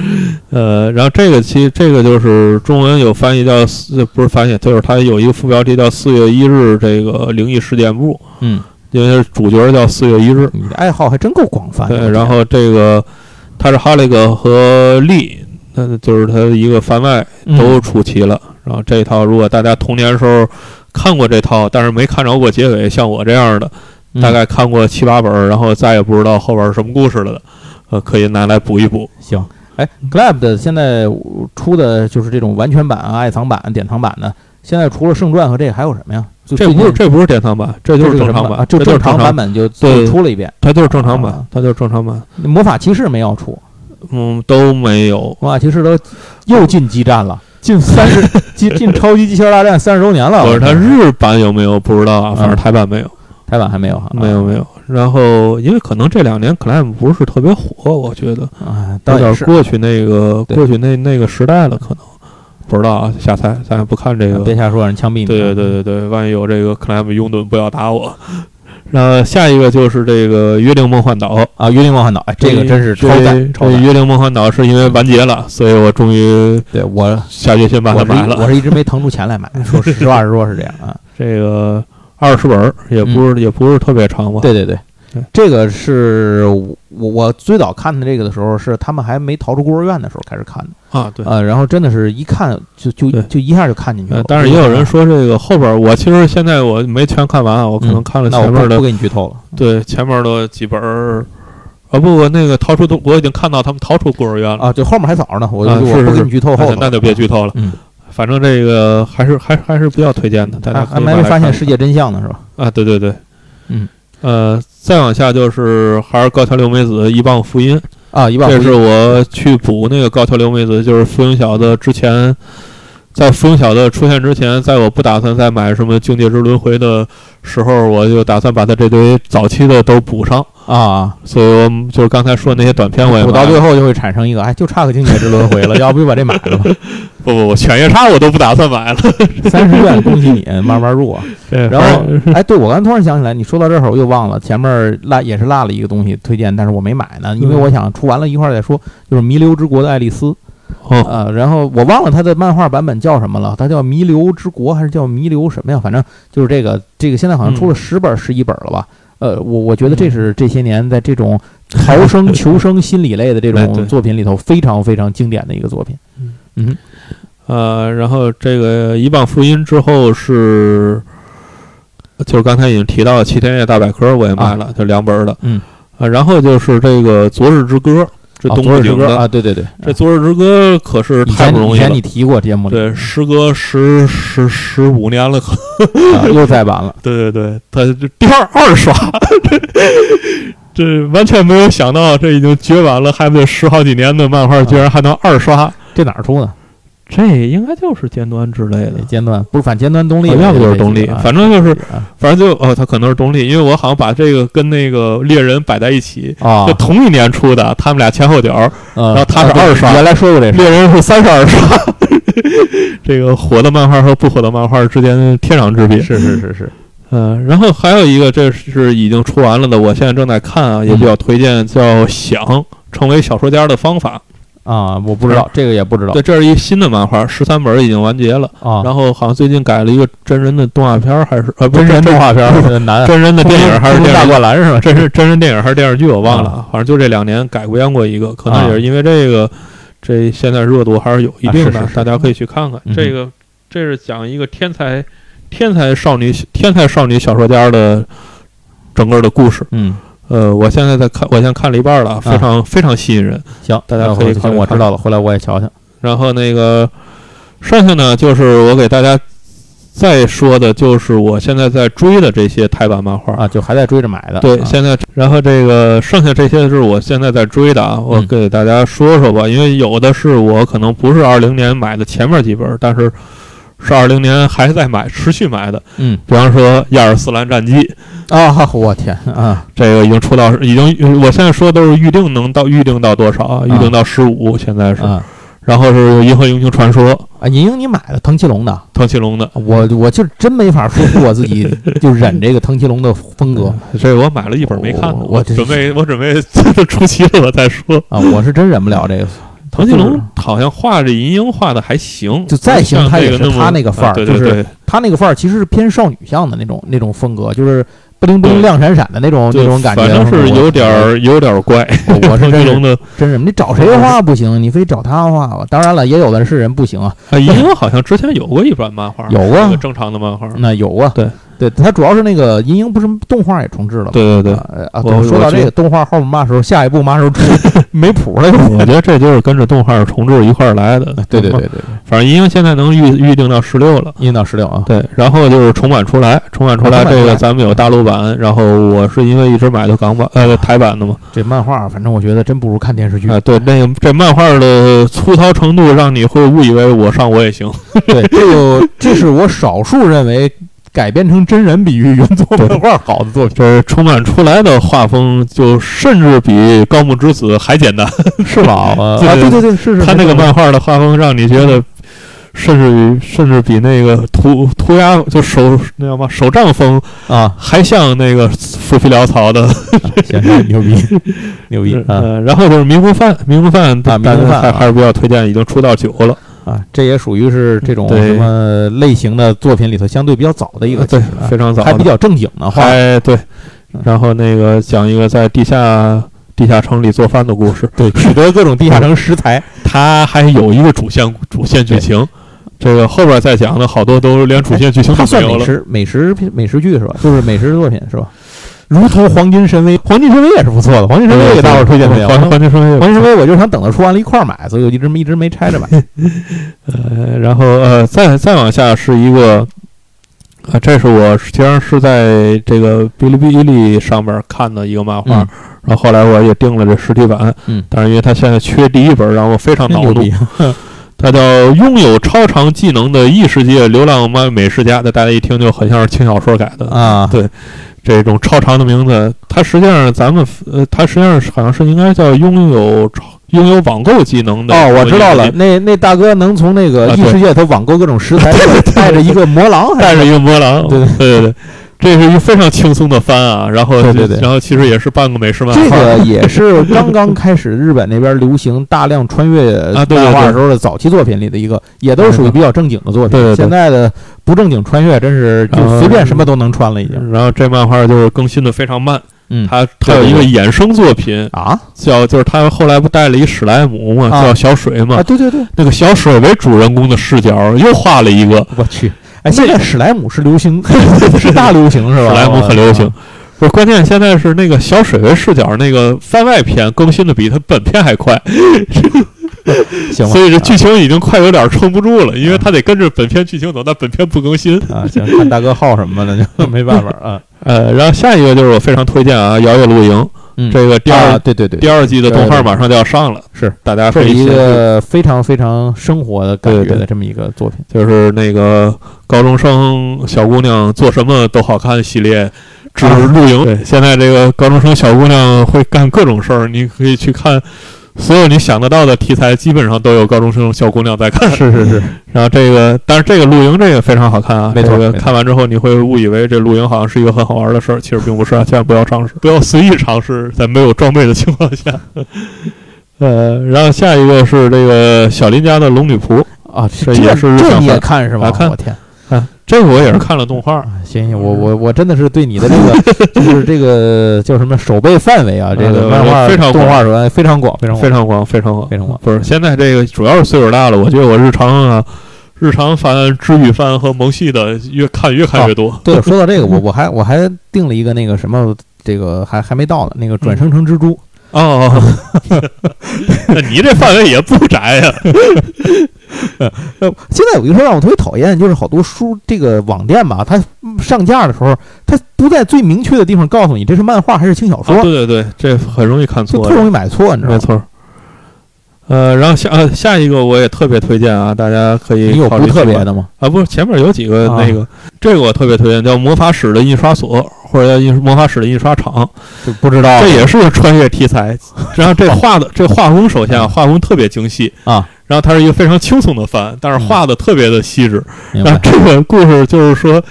呃，然后这个其这个就是中文有翻译叫四，不是翻译，就是它有一个副标题叫“四月一日”这个灵异事件簿，嗯，因为主角叫四月一日。你的爱好还真够广泛的。对，然后这个他是哈雷格和利，那就是他一个番外嗯都出齐了。然后这一套，如果大家童年时候看过这套，但是没看着过结尾，像我这样的，嗯大概看过七八本儿，然后再也不知道后边是什么故事了的，呃，可以拿来补一补。行。哎，Glab 的现在出的就是这种完全版啊、爱藏版、典藏版的。现在除了圣传和这个还有什么呀？这不是这不是典藏版，这就是正常版，就正常版版，本就对出了一遍。它就是正常版啊，它就是正常版，魔法骑士没要出，嗯，都没有。魔法骑士都又进激战了，进三十 进进超级机器人大战三十周年了。不是它日版有没有不知道啊，反正嗯台版没有，台版还没有哈，没有没有。然后因为可能这两年 Clam 不是特别火，我觉得啊，有。点过去那个过去那那个时代了，可能不知道啊，瞎猜，咱也不看这个。别瞎说，让人枪毙你。对对对对对，万一有这个 Clam 拥趸，不要打我。然后下一个就是这个《约定梦幻岛》，啊，约定梦幻岛，哎，这个真是超这赞，超这《赞。约定梦幻岛》是因为完结了，所以我终于对我，下决心把它买了。一我是一直没腾出钱来买，说实话实说是这样啊。这个二十本儿也不是、也不是特别长吧？对对对对，这个是我我最早看的这个的时候，是他们还没逃出孤儿院的时候开始看的，啊，对。呃，然后真的是一看就就就一下就看进去了。呃，但是也有人说这个后边儿，我其实现在我没全看完啊，我可能嗯。看了前面的，不不给你剧透了。对前面的几本儿，啊不，我那个逃出都我已经看到他们逃出孤儿院了，啊，就后面还早着呢，我我不给你剧透后头，那那就别剧透了。嗯，反正这个还是还还是比较推荐的，大家还还没发现世界真相呢，是吧？啊，对对对，嗯，呃，再往下就是还是高桥留美子一棒福音，啊，一棒这是我去补那个高桥留美子，就是福音小的之前，在福音小的出现之前，在我不打算再买什么境界之轮回的时候，我就打算把他这堆早期的都补上。啊，所以我就是刚才说的那些短片我也补到。最后就会产生一个，哎，就差个境界之轮回了，要不就把这买了吧？不不不，犬夜叉我都不打算买了。三十卷，恭喜你，慢慢入啊。对，然后哎，对我刚才突然想起来，你说到这儿我又忘了，前面落也是落了一个东西推荐，但是我没买呢，因为嗯我想出完了一块儿再说，就是《弥留之国的爱丽丝》哦，呃，然后我忘了它的漫画版本叫什么了，它叫《弥留之国》还是叫《弥留什么呀？反正就是这个，这个现在好像出了十本、十一本了吧？呃，我我觉得这是这些年在这种逃生、求生心理类的这种作品里头非常非常经典的一个作品。嗯。呃，然后这个一棒福音之后是就是刚才已经提到了《齐天夜大百科》，我也买了，就两本儿的。嗯，啊，然后就是这个《昨日之歌》，这啊东部景的。昨日之歌啊，对对对，这《昨日之歌》可是太不容易了以前你。提过节目里，对，时隔十十十五年了，可啊 又再版了。对对对，他这第二二刷，这完全没有想到，这已经绝版了，还得十好几年的漫画，居然还能二刷。这哪儿出的？这应该就是尖端之类的，尖端？不是反尖端动力哦，要不就是动力啊反正就是啊反正就哦，它可能是动力，因为我好像把这个跟那个猎人摆在一起，啊就，同一年出的，他们俩前后脚，然后他是二刷原来说过这事。猎人是三十二刷。这个火的漫画和不火的漫画之间天壤之别。是是是是，嗯，然后还有一个，这是已经出完了的，我现在正在看啊，也比较推荐，叫《想成为小说家的方法啊，我不知道这个也不知》。道对，这是一新的漫画，十三本已经完结了。啊。然后好像最近改了一个真人的动画片儿，还是呃不是真人动画片儿难，真人的电影还是电大？灌篮是吧？真是真人电影还是电视剧，我忘了，啊，反正就这两年改过编过一个，可能也是因为这个，这现在热度还是有一定的，啊是是是大家可以去看看。嗯这个这是讲一个天才天才少女天才少女小说家的整个的故事。嗯，呃，我现在在看，我现在看了一半了，非常、非常吸引人。行，大家可以行我知道了，回来我也瞧瞧。然后那个剩下呢，就是我给大家再说的，就是我现在在追的这些台版漫画。啊，就还在追着买的。对，啊现在然后这个剩下这些是我现在在追的啊，我嗯给大家说说吧，因为有的是我可能不是二零年买的前面几本，但是是二零年还在买，持续买的。嗯比方说《亚尔斯兰战机》，啊，我天啊，这个已经出到已经，我现在说都是预定能到预定到多少啊？预定到十五，现在是。啊然后是《银河英雄传说》，啊！银鹰你买了藤崎龙的，藤崎龙的。我我就真没法说服我自己，就忍这个藤崎龙的风格 这我买了一本没看呢，我准备我准备出期了我再说。啊，我是真忍不了这个。藤崎龙好像画这银鹰画的还行，就再行他也是他那个范儿就是他那个范儿其实是偏少女向的那种那种风格，就是不灵不灵亮闪闪的那种那种感觉。反正是有点儿有点儿怪。我我是 龙的真是，你找谁画不行，你非找他画吧。当然了，也有的是人不行啊，啊，银鹰好像之前有过一版漫画，有啊正常的漫画。那有啊。对对，它主要是那个银鹰不是动画也重置了吗？对对对，啊说到这个动画后面嘛时候，下一步嘛时候出，没谱了又。我觉得这就是跟着动画重置一块儿来的。对对对，对对，反正银鹰现在能预预定到十六了。一到十六啊。对，然后就是重版出来，重版出来啊重版出来这个咱们有大陆版，然后我是因为一直买的港版呃台版的嘛，这漫画反正我觉得真不如看电视剧。啊对，那个这漫画的粗糙程度让你会误以为我上我也行，对，这个这是我少数认为改编成真人比喻原作漫画好的作品。就是充满出来的画风就甚至比《高木之子》还简单，是吧？啊，对对对对，是是。他那个漫画的画风让你觉得。甚至于，甚至比那个涂涂鸦就手那叫嘛手杖风啊，还像那个浮皮潦草的行，行牛逼，牛逼啊呃，然后就是迷糊饭，迷糊饭，啊迷糊饭啊还还是比较推荐，已经出到九了。啊！这也属于是这种什么类型的作品里头相对比较早的一个，对非常早，还比较正经的话，哎对嗯。然后那个讲一个在地下地下城里做饭的故事，对，取得各种地下城食材。它还有一个主线主线剧情。这个后边再讲的好多都连主线剧情都没有了。美食美食片美食剧是吧？就是美食作品是吧？如同《黄金神威》，《黄金神威》也是不错的，《黄金神威》给大伙儿推荐没有？黄黄金神威黄金神威，我就想等它出完了一块儿买，所以我一直一直没拆着买。呃，然后呃，再再往下是一个，啊，这是我实际上是在这个哔哩哔哩上面看的一个漫画，嗯然后后来我也订了这实体版，嗯但是因为它现在缺第一本，让我非常恼怒。它叫《拥有超长技能的异世界流浪漫美食家》，这大家一听就很像是轻小说改的。啊，对这种超长的名字，它实际上咱们呃，它实际上是好像是应该叫拥有拥有网购技能的。哦，我知道了，，那那大哥能从那个异世界他网购各种食材，带着一个魔狼，还带着一个魔狼。对对对对，这是一个非常轻松的番啊。然后对对对。然后其实也是半个美式漫画。这个 也是刚刚开始日本那边流行大量穿越 漫画对时候的早期作品里的一个，也都是属于比较正经的作品。对对对。现在的不正经穿越真是就啊随便什么都能穿了，已经。然后这漫画就是更新的非常慢，嗯。它它有一个衍生作品啊？叫，就是他后来不带了一史莱姆嘛，啊。叫小水嘛。啊，，对对对，那个小水为主人公的视角又画了一个，我去哎，现在史莱姆是流行，是大流行是吧？史莱姆很流行啊。不是，关键现在是那个小水位视角那个番外篇更新的比它本片还快，行吧，所以这剧情已经快有点撑不住了，因为他得跟着本片剧情走，但本片不更新。啊，行，看大哥号什么的就 没办法啊。呃，然后下一个就是我非常推荐啊，《摇曳露营》嗯，这个第二、啊，对对对，第二季的动画马上就要上了，是。大家可这是一个非常非常生活的感觉的这么一个作品。就是那个高中生小姑娘做什么都好看系列之露营。对，现在这个高中生小姑娘会干各种事儿，你可以去看所有你想得到的题材，基本上都有高中生小姑娘在看。是是是，然后这个，但是这个露营这个非常好看啊，没错这个看完之后你会误以为这露营好像是一个很好玩的事儿，其实并不是啊，千万不要尝试，不要随意尝试，在没有装备的情况下。呃，然后下一个是这个小林家的龙女仆啊，这也是日这你也看是吗？啊看我天！啊，这个我也是看了动画，啊行行，我我我真的是对你的这个就是这个叫什么手背范围啊，这个呃漫画非常动画手非常广，非常广。非常广，非常广，非常广。不是，现在这个主要是岁数大了，我觉得我日常啊，日常番、治愈番和萌系的越看越看越多。对，说到这个，我我还我还定了一个那个什么，这个还还没到呢，那个转生成蜘蛛。哦，那你这范围也不窄呀、呃，现在有一个事儿让我特别讨厌，就是好多书这个网店吧，它嗯上架的时候，它不在最明确的地方告诉你这是漫画还是轻小说，啊对对对，这很容易看错就特。容易买错，你知道吗？没错。呃，然后下呃下一个我也特别推荐啊，大家可以你有不特别的吗？啊？不是，前面有几个啊那个，这个我特别推荐，叫魔法史的印刷所或者叫印魔法史的印刷厂，就不知道这也是个穿越题材。然后这画的这画工，首先啊，画工特别精细啊，然后它是一个非常轻松的番，但是画的特别的细致。然后这个故事就是说，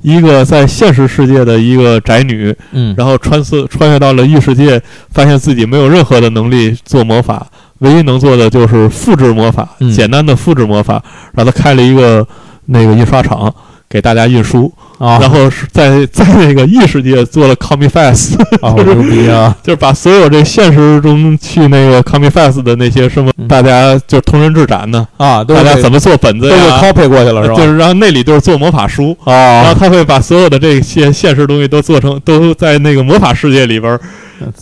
一个在现实世界的一个宅女，嗯，然后穿刺穿越到了异世界，发现自己没有任何的能力做魔法，唯一能做的就是复制魔法，嗯简单的复制魔法。然后他开了一个那个印刷厂，给大家印书，啊，然后是在在那个异世界做了 Comic Fest，啊，好牛逼啊！就是把所有这现实中去那个 Comic Fest 的那些什么，嗯大家就是同人志展呢，啊，都大家怎么么做本子都 copy 过去了是吧？就是然后那里就是做魔法书啊，然后啊，他会把所有的这些现实东西都做成，都在那个魔法世界里边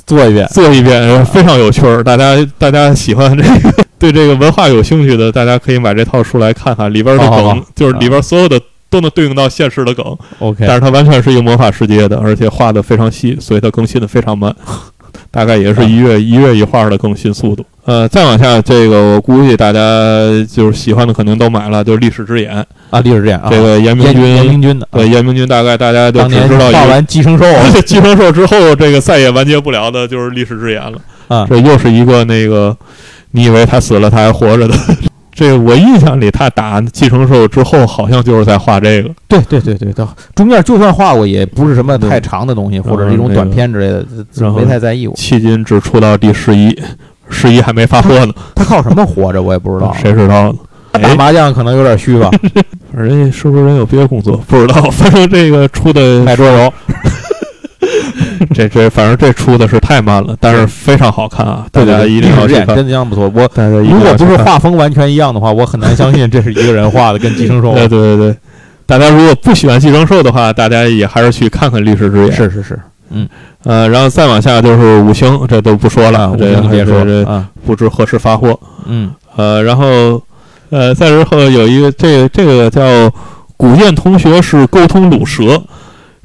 做一遍。做一遍，非常有趣儿。大家大家喜欢这个 对这个文化有兴趣的，大家可以买这套书来看看，里边的梗就是里边所有的都能对应到现实的梗，OK，但是它完全是一个魔法世界的，而且画的非常细，所以它更新的非常慢，大概也是一月一月一画的更新速度。呃，再往下，这个我估计大家就是喜欢的肯定都买了，就是《历史之眼》啊，历史之眼啊，这个严明君严，明君的，对严明君，大概大家就当年只知道。画完寄生兽 啊寄生兽之后，这个再也完结不了的就是历史之眼了。啊，这又是一个那个，你以为他死了，他还活着的。这个我印象里，他打寄生兽之后，好像就是在画这个。对对对对到，中间就算画过，也不是什么太长的东西，或者是一种短片之类的，没太在意我。迄今只出到第十一，十一还没发货呢，他靠什么活着，我也不知道。谁知道呢？哎，打麻将可能有点虚吧，人家是不是人有别的工作？不知道，反正这个出的卖桌游。这这，反正这出的是太慢了，但是非常好看啊！大家一定要去真的相当不错。我如果不是画风完全一样的话，我很难相信这是一个人画的，跟寄生兽。对对对对，大家如果不喜欢寄生兽的话，大家也还是去看看《历史之眼》。是是是，嗯呃，然后再往下就是五星，这都不说了，啊，这你别说这不知何时发货。嗯呃，然后呃，再之后有一个这个这个叫古剑同学是沟通鲁蛇。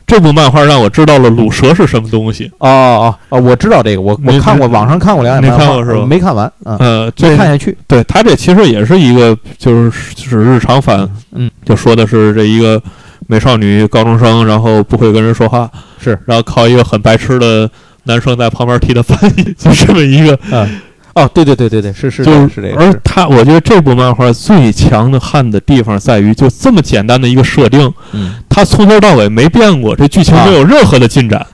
这部漫画让我知道了卤蛇是什么东西。哦哦哦，我知道这个，我我看过网上看过两眼你漫画，看过是吧没看完，嗯，呃，没看下去。对他这其实也是一个就是就是日常番，嗯，就说的是这一个美少女高中生，然后不会跟人说话，是，然后靠一个很白痴的男生在旁边替他翻译，就这么一个嗯，哦，对对对对对，是是就是是这个，而他，我觉得这部漫画最强的悍的地方在于，就这么简单的一个设定，嗯。他从头到尾没变过，这剧情啊。没有任何的进展，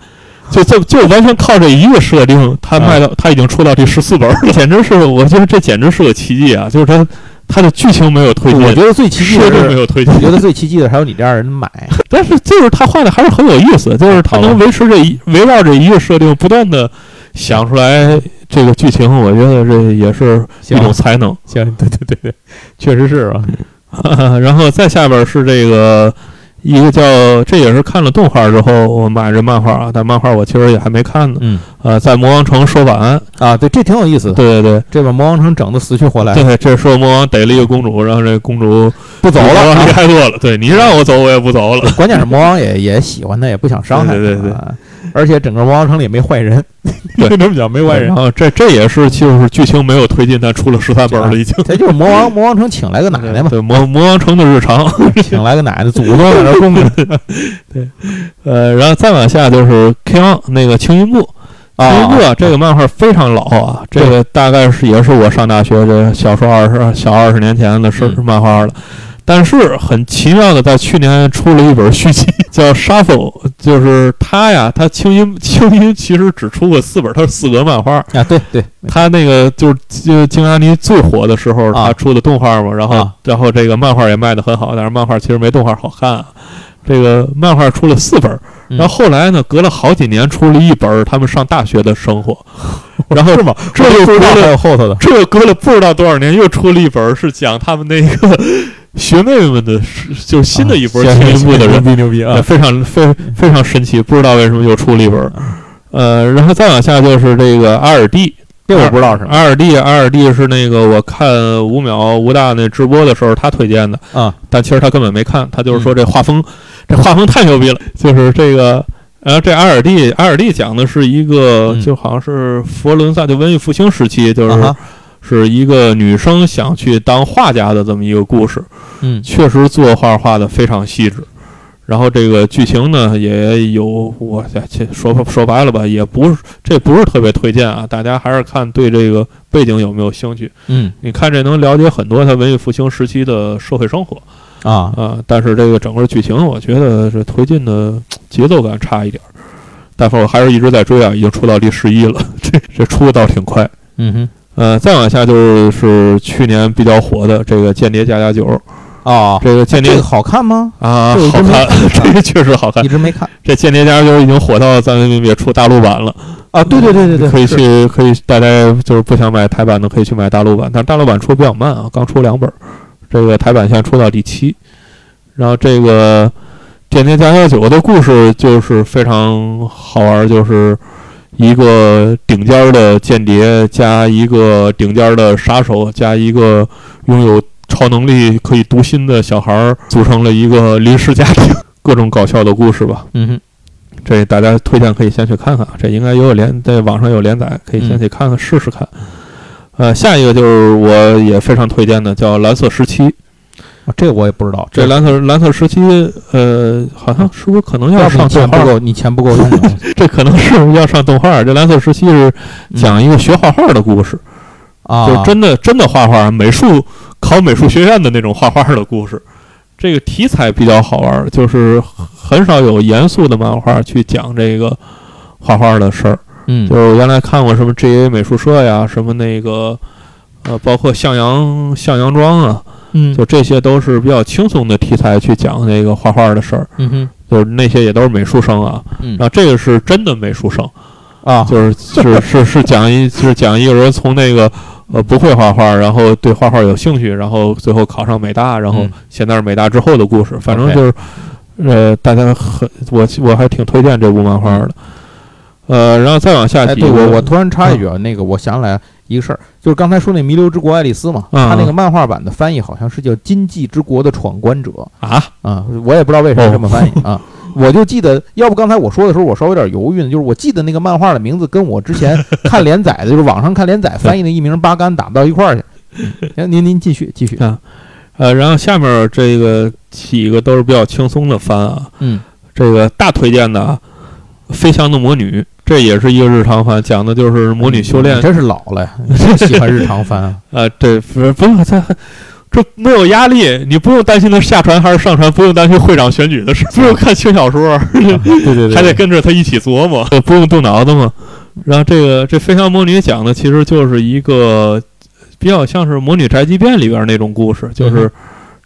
就这就完全靠这一个设定，他卖到他已经出到第十四本了，简直是我觉得这简直是个奇迹啊！就是他他的剧情没有推进，我觉得最奇迹的没有推进我，觉得 最奇迹的还有你这样人买，但是就是他画的还是很有意思，就是他能维持这一围绕这一个设定，不断的想出来这个剧情，我觉得这也是一种才能。行，对对对对，确实是啊，然后再下边是这个一个叫，这也是看了动画之后我买这漫画啊，但漫画我其实也还没看呢。嗯呃，在魔王城说晚安，啊，对，这挺有意思的。对对这把魔王城整的死去活来，对对，这时候魔王逮了一个公主，然后这公主不走了离啊。开过了。对你让我走，我也不走了。关键是魔王也也喜欢他，也不想伤害他。对对对对啊而且整个魔王城里也没坏人，对这么讲没坏人然。后这这也是就是剧情没有推进，但出了十三本了已经。这就是魔王魔王城请来个奶奶嘛，对魔魔王城的日常。请来个奶奶，祖宗在那儿供着。对呃，然后再往下就是 K 王那个青云部。青云部啊，这个漫画非常老啊，这个大概是也是我上大学这小说二十小二十年前的事嗯漫画了。但是很奇妙的，在去年出了一本续集，叫《Shuffle》，就是他呀，他青音 青音其实只出过四本，他是四格漫画。啊，对对，他那个就是就京阿尼最火的时候，啊他出的动画嘛，然后啊然后这个漫画也卖得很好，但是漫画其实没动画好看啊。这个漫画出了四本，嗯然后后来呢，隔了好几年出了一本他们上大学的生活，然后是吗？这又隔不知道还有了后头的这又隔了不知道多少年，又出了一本是讲他们那个学妹们的，就是新的一波啊青音部的人牛，逼牛逼呃啊！非常非非常神奇，不知道为什么又出了一本。呃，然后再往下就是这个阿尔蒂，这我不知道是吗？阿尔蒂，阿尔蒂是那个我看五秒吴大那直播的时候他推荐的，啊，但其实他根本没看，他就是说这画风，这画风太牛逼了，就是这个。然后这阿尔蒂，阿尔蒂讲的是一个，嗯就好像是佛罗伦萨就文艺复兴时期，就是、是一个女生想去当画家的这么一个故事。嗯确实作画画的非常细致，然后这个剧情呢也有，我这说说白了吧，也不是这不是特别推荐啊，大家还是看对这个背景有没有兴趣。嗯你看这能了解很多他文艺复兴时期的社会生活啊啊，但是这个整个剧情我觉得是推进的节奏感差一点儿。但是我还是一直在追啊，已经出到第十一了，这这出的倒挺快。嗯哼呃，再往下就是是去年比较火的这个《间谍加加九》，啊，这个《间谍这个》好看吗？啊，好看，这个确实好看一。直没看这《间谍加加九》已经火到咱们也出大陆版了，啊。对对对对对，可以去，可以大家就是不想买台版的，可以去买大陆版，但是大陆版出的比较慢啊，刚出两本儿，这个台版现在出到第七，然后这个《间谍加加九》的故事就是非常好玩，就是一个顶尖儿的间谍加一个顶尖儿的杀手加一个拥有超能力可以读心的小孩儿，组成了一个临时家庭，各种搞笑的故事吧。嗯哼这大家推荐可以先去看看，这应该也有连在网上有连载，可以先去看看试试看。呃，下一个就是我也非常推荐的，叫《蓝色时期》。啊这我也不知道。这蓝色蓝色时期，呃，好像是不是可能要上动画？你钱不够，你钱不够用的。这可能是要上动画。这蓝色时期是讲一个学画画的故事，啊，就真的真的画画，美术考美术学院的那种画画的故事。这个题材比较好玩，就是很少有严肃的漫画去讲这个画画的事儿。嗯就是我原来看过什么 GA 美术社呀，什么那个呃，包括向阳向阳庄啊，嗯就这些都是比较轻松的题材去讲那个画画的事儿。嗯哼就是那些也都是美术生啊，嗯然后这个是真的美术生，啊就是是是是讲一 是讲一个人从那个呃不会画画，然后对画画有兴趣，然后最后考上美大，然后嗯现在是美大之后的故事。反正就是呃，大家很我我还挺推荐这部漫画的。呃，然后再往下哎，对我我突然插一句啊，那个我想起来一个事儿，就是刚才说那《弥留之国爱丽丝》嘛，嗯它那个漫画版的翻译好像是叫《今际之国的闯关者》啊，啊，我也不知道为什么这么翻译 啊。我就记得，要不刚才我说的时候，我稍微有点犹豫呢。就是我记得那个漫画的名字跟我之前看连载的，就是网上看连载翻译的一名八竿打不到一块儿去。行，您您继续继续啊。呃，然后下面这个几个都是比较轻松的番啊，嗯这个大推荐的啊，《飞翔的魔女》，这也是一个日常番，讲的就是魔女修炼。真是老了呀，喜欢日常番啊。啊，对，不不用这这没有压力，你不用担心他下船还是上船，不用担心会长选举的事，不用看轻小说，对对对，还得跟着他一起琢磨，不用动脑子嘛。然后这个这《飞翔魔女》讲的其实就是一个比较像是《魔女宅急便》里边那种故事，就是嗯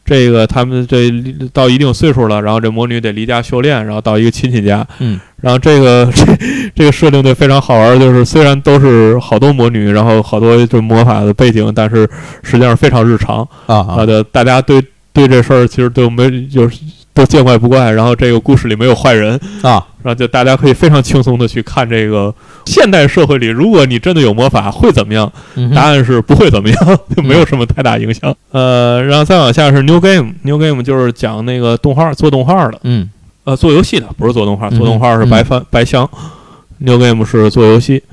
这个他们这到一定岁数了，然后这魔女得离家修炼，然后到一个亲戚家，嗯。然后这个 这这个设定就非常好玩，就是虽然都是好多魔女，然后好多就魔法的背景，但是实际上非常日常。啊啊。啊，的，大家对对这事儿其实都没就是都见怪不怪。然后这个故事里没有坏人，啊，然后就大家可以非常轻松的去看这个现代社会里，如果你真的有魔法会怎么样？答案是不会怎么样，就没有什么太大影响。呃，然后再往下是 New Game，New Game 就是讲那个动画做动画的，嗯。呃，做游戏的，不是做动画，嗯做动画是白帆、白箱，New Game 是做游戏。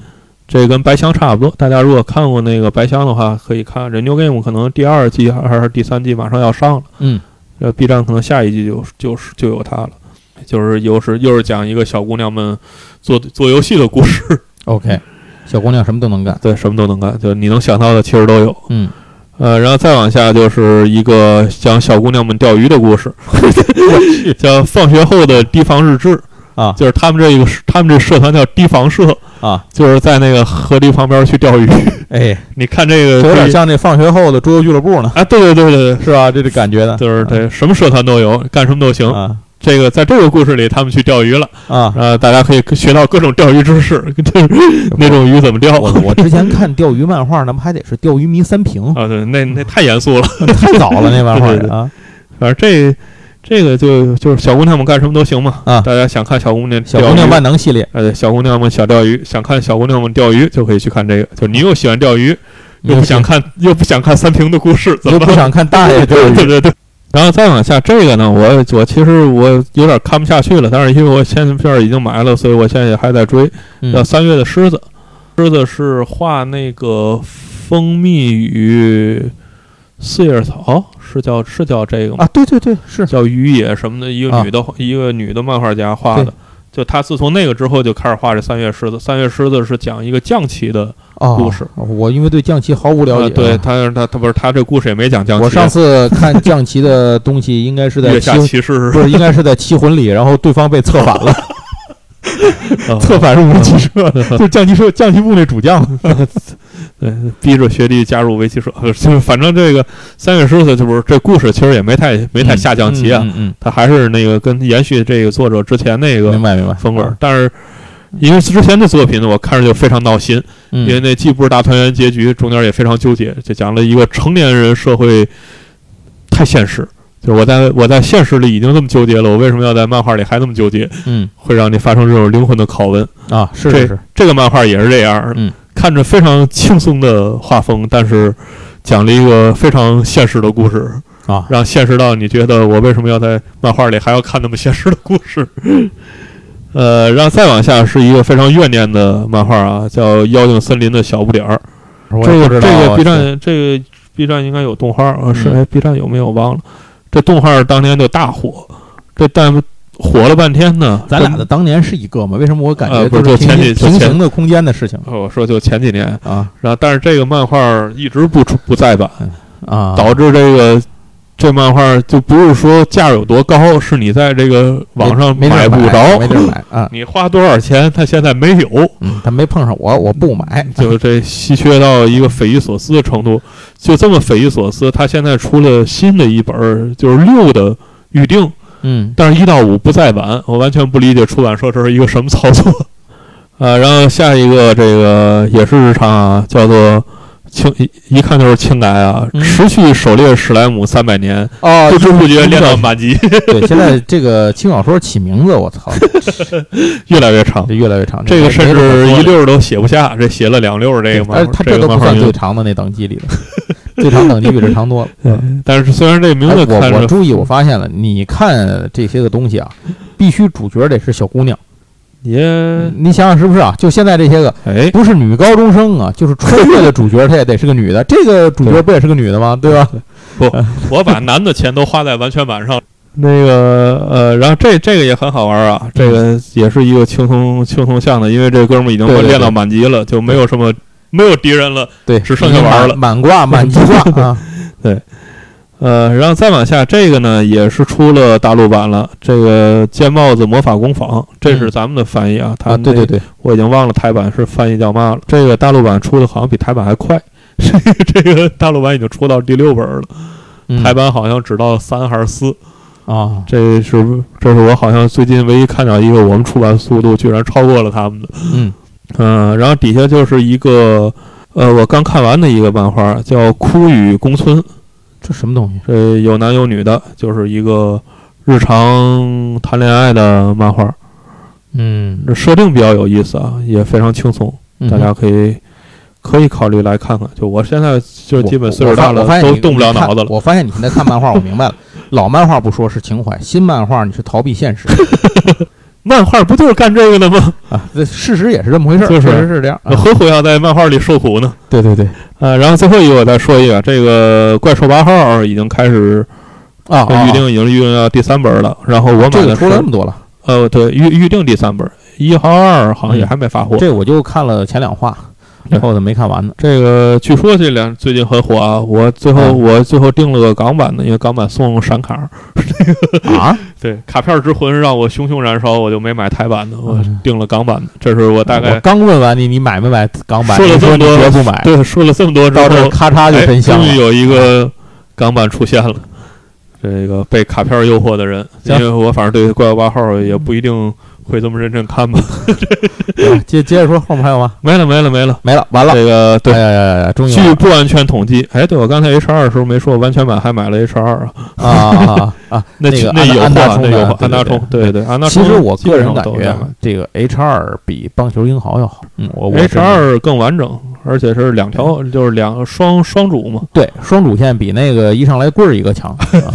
这跟白箱差不多，大家如果看过那个白箱的话，可以看这 New Game 可能第二季还是第三季马上要上了，嗯呃，B 站可能下一季就就是就有它了，就是又是又是讲一个小姑娘们做做游戏的故事，，OK，小姑娘什么都能干，对，什么都能干，就你能想到的其实都有。嗯，呃，然后再往下就是一个讲小姑娘们钓鱼的故事，叫放学后的提防日志啊就是他们这个他们这社团叫堤防社，啊，就是在那个河堤旁边去钓鱼。哎，你看这个有点像那放学后的桌游俱乐部呢，啊，对对对对对，是吧？这这感觉的，就是对，什么社团都有，干什么都行。啊这个在这个故事里，他们去钓鱼了，啊。呃，大家可以学到各种钓鱼知识，就是那种鱼怎么钓。我我之前 看钓鱼漫画，那不还得是钓鱼迷三平，啊，对，那那太严肃了。太早了那漫画啊反正这这个就就是小姑娘们干什么都行嘛。啊！大家想看小姑娘小姑娘万能系列，呃，对小姑娘们想钓鱼，想看小姑娘们钓鱼就可以去看这个。就你又喜欢钓鱼，又不想看，又不想看三平的故事，怎么？又不想看大爷钓鱼，对对对。然后再往下，这个呢，我我其实我有点看不下去了，但是因为我现在片已经买了，所以我现在也还在追。嗯叫三月的狮子，狮子是画那个蜂蜜与四叶草，是叫是叫这个吗？啊，对对对，是叫于野什么的，一个啊女的、一个女的漫画家画的。就他自从那个之后就开始画这三月狮子。三月狮子是讲一个将棋的哦故事我因为对将棋毫无了解，呃对，他他他不是他这故事也没讲将棋。我上次看将棋的东西，应该是在月棋下骑士不是应该是在棋魂里，然后对方被策反了，啊 策反是围棋社，就将棋社将棋部那主将。对，逼着学弟加入围棋社，呃 就是反正这个三月狮子就是这故事其实也没太没太下象棋啊，嗯嗯，他还是那个跟延续这个作者之前那嗯个明白明白，风格，但是。因为之前的作品呢，我看着就非常闹心，嗯，因为那既不是大团圆结局，中间也非常纠结，就讲了一个成年人社会太现实，就是我在我在现实里已经这么纠结了，我为什么要在漫画里还那么纠结？嗯会让你发生这种灵魂的拷问。啊，是是是，这个漫画也是这样，嗯，看着非常轻松的画风，但是讲了一个非常现实的故事，啊，让现实到你觉得我为什么要在漫画里还要看那么现实的故事？呃，然后再往下是一个非常怨念的漫画啊，叫《妖精森林的小不点儿》。这个这个 B 站这个 B 站应该有动画啊，是嗯哎 B 站有没有忘了？这动画当年就大火，这但火了半天呢。咱俩的当年是一个吗？为什么我感觉呃不是都是就前几前行的空间的事情呃我说就前几年，啊然后但是这个漫画一直不出不再版，啊？导致这个这漫画就不是说价有多高，是你在这个网上买不着，没地儿买啊。你花多少钱，他现在没有，嗯，他没碰上我，我不买。就这稀缺到一个匪夷所思的程度，就这么匪夷所思。他现在出了新的一本，就是六的预定，嗯但是一到五不再版，我完全不理解出版社这是一个什么操作。啊，然后下一个这个也是日常啊，叫做轻一一看就是轻改啊，嗯持续狩猎史莱姆三百年，哦不知不觉练到满级，对，现在这个轻小说起名字，我操，越来越长这。越来越长。这个甚至一，溜儿都写不下，这写了两溜儿这个嘛他这这都不算最长的那等级里的，最长等级比这长多了。嗯，但是虽然这名哎字看着我我注意，我发现了，你看这些个东西啊，必须主角得是小姑娘。也你想想是不是啊？就现在这些个，哎，不是女高中生啊，就是穿越的主角，她也得是个女的。这个主角不也是个女的吗？对吧？不我把男的钱都花在完全版上。那个呃，然后这这个也很好玩啊，这个也是一个轻松轻松像的，因为这哥们儿已经对对对练到满级了，就没有什么没有敌人了。对，只剩下玩了满满挂 满级挂啊。对呃，然后再往下，这个呢也是出了大陆版了，这个尖帽子魔法工坊，这是嗯咱们的翻译啊，他啊，对对，对，我已经忘了台版是翻译叫嘛了。这个大陆版出的好像比台版还快，这个大陆版已经出到第六本了，嗯台版好像只到三还是四。啊，这是这是我好像最近唯一看到一个我们出版速度居然超过了他们的，嗯嗯、然后底下就是一个呃我刚看完的一个漫画叫《枯雨宫村》，这什么东西？这有男有女的，就是一个日常谈恋爱的漫画。嗯，这设定比较有意思啊，也非常轻松，嗯大家可以可以考虑来看看。就我现在就基本岁数大了都动不了脑子了。我发现你现在看漫画，我明白了，老漫画不说是情怀，新漫画你是逃避现实 漫画不就是干这个的吗？啊。这事实也是这么回事儿，就是确实是这样。啊何苦要在漫画里受苦呢？对对对，啊，然后最后一个我再说一个，这个《怪兽八号》已经开始啊，啊预定，已经预定到第三本了。然后我买这个出了那么多了，呃，对，预预定第三本，一号、二好像也嗯还没发货。这我就看了前两话，对后头没看完呢。这个据说这两最近很火啊！我最后、嗯我最后订了个港版的，因为港版送闪卡。啊，对，卡片之魂让我熊熊燃烧，我就没买台版的，我嗯订了港版的。这是我大我概刚问完你，你买没买港版？说了这么多对说了这么多之到这咔嚓就哎真香了。终于有一个港版出现了。这个被卡片诱惑的人，因为我反正对《怪物八号》也不一定会这么认真看吗。啊接接着说，后面还有吗？没了，没了，没了。没了，完了。这个对哎，呀呀呀！终于据不完全统计，哎，对我刚才 H 二的时候没说，完全版还买了 H 二啊。啊啊啊啊！那那个那有安大货，那有货，安大冲，对对，安大冲。其实我个人感觉这个 H 二比棒球英豪要好。嗯，我我 H 二更完整，而且是两条，就是两双双主嘛。对双主线比那个一上来棍儿一个强。啊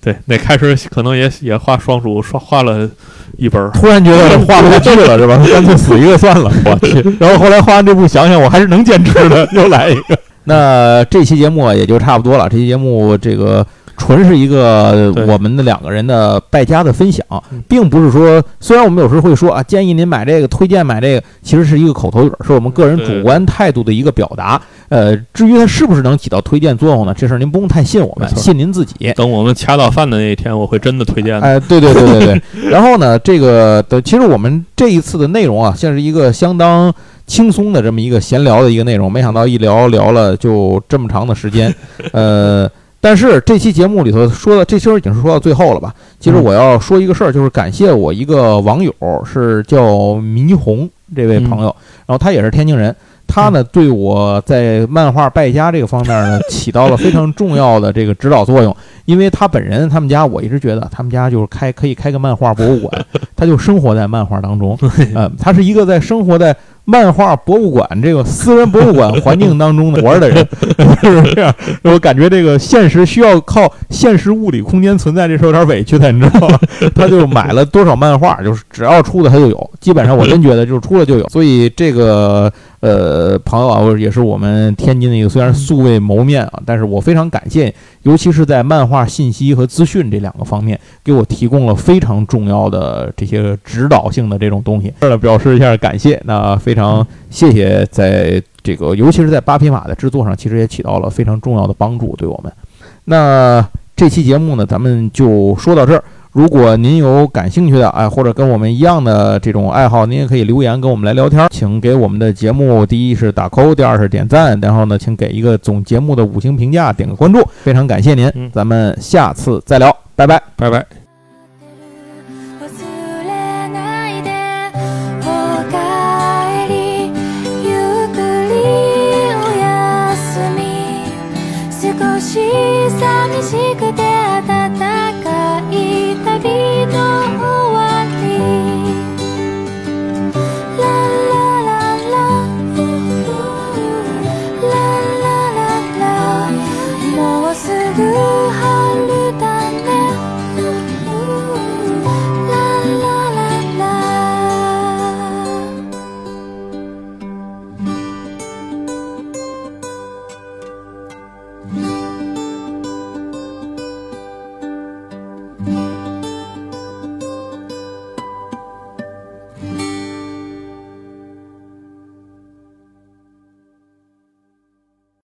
对，那开始可能也也画双主，刷画了一本。突然觉得 画不下去了，是吧？干脆死一个算了，我去。然后后来画完这部，想想我还是能坚持的，又来一个。那这期节目啊也就差不多了。这期节目这个纯是一个我们的两个人的败家的分享嗯，并不是说，虽然我们有时候会说啊，建议您买这个，推荐买这个，其实是一个口头语儿，是我们个人主观态度的一个表达。呃，至于它是不是能起到推荐作用呢？这事儿您不用太信我们信您自己。等我们掐到饭的那一天，我会真的推荐的。哎，对对对对对。然后呢，这个的其实我们这一次的内容啊，像是一个相当轻松的这么一个闲聊的一个内容，没想到一聊聊了就这么长的时间，呃。但是这期节目里头说的，这其实已经是说到最后了吧？其实嗯我要说一个事儿，就是感谢我一个网友，是叫霓虹这位朋友，然后他也是天津人，他呢对我在漫画败家这个方面呢起到了非常重要的这个指导作用，因为他本人他们家我一直觉得他们家就是开可以开个漫画博物馆，他就生活在漫画当中，呃，他是一个在生活在漫画博物馆这个私人博物馆环境当中的玩的人，是这样。我感觉这个现实需要靠现实物理空间存在，这是有点委屈的，你知道吗？他就买了多少漫画，就是只要出的他就有，基本上我真觉得就是出了就有。所以这个呃朋友啊，我也是我们天津的一个虽然素未谋面啊，但是我非常感谢，尤其是在漫画信息和资讯这两个方面，给我提供了非常重要的这些指导性的这种东西，为了表示一下感谢。那非常谢谢，在这个尤其是在八匹马的制作上，其实也起到了非常重要的帮助，对我们。那这期节目呢，咱们就说到这儿。如果您有感兴趣的，哎，或者跟我们一样的这种爱好，您也可以留言跟我们来聊天。请给我们的节目，第一是打勾第二是点赞，然后呢，请给一个总节目的五星评价，点个关注，非常感谢您。咱们下次再聊，拜拜。拜拜。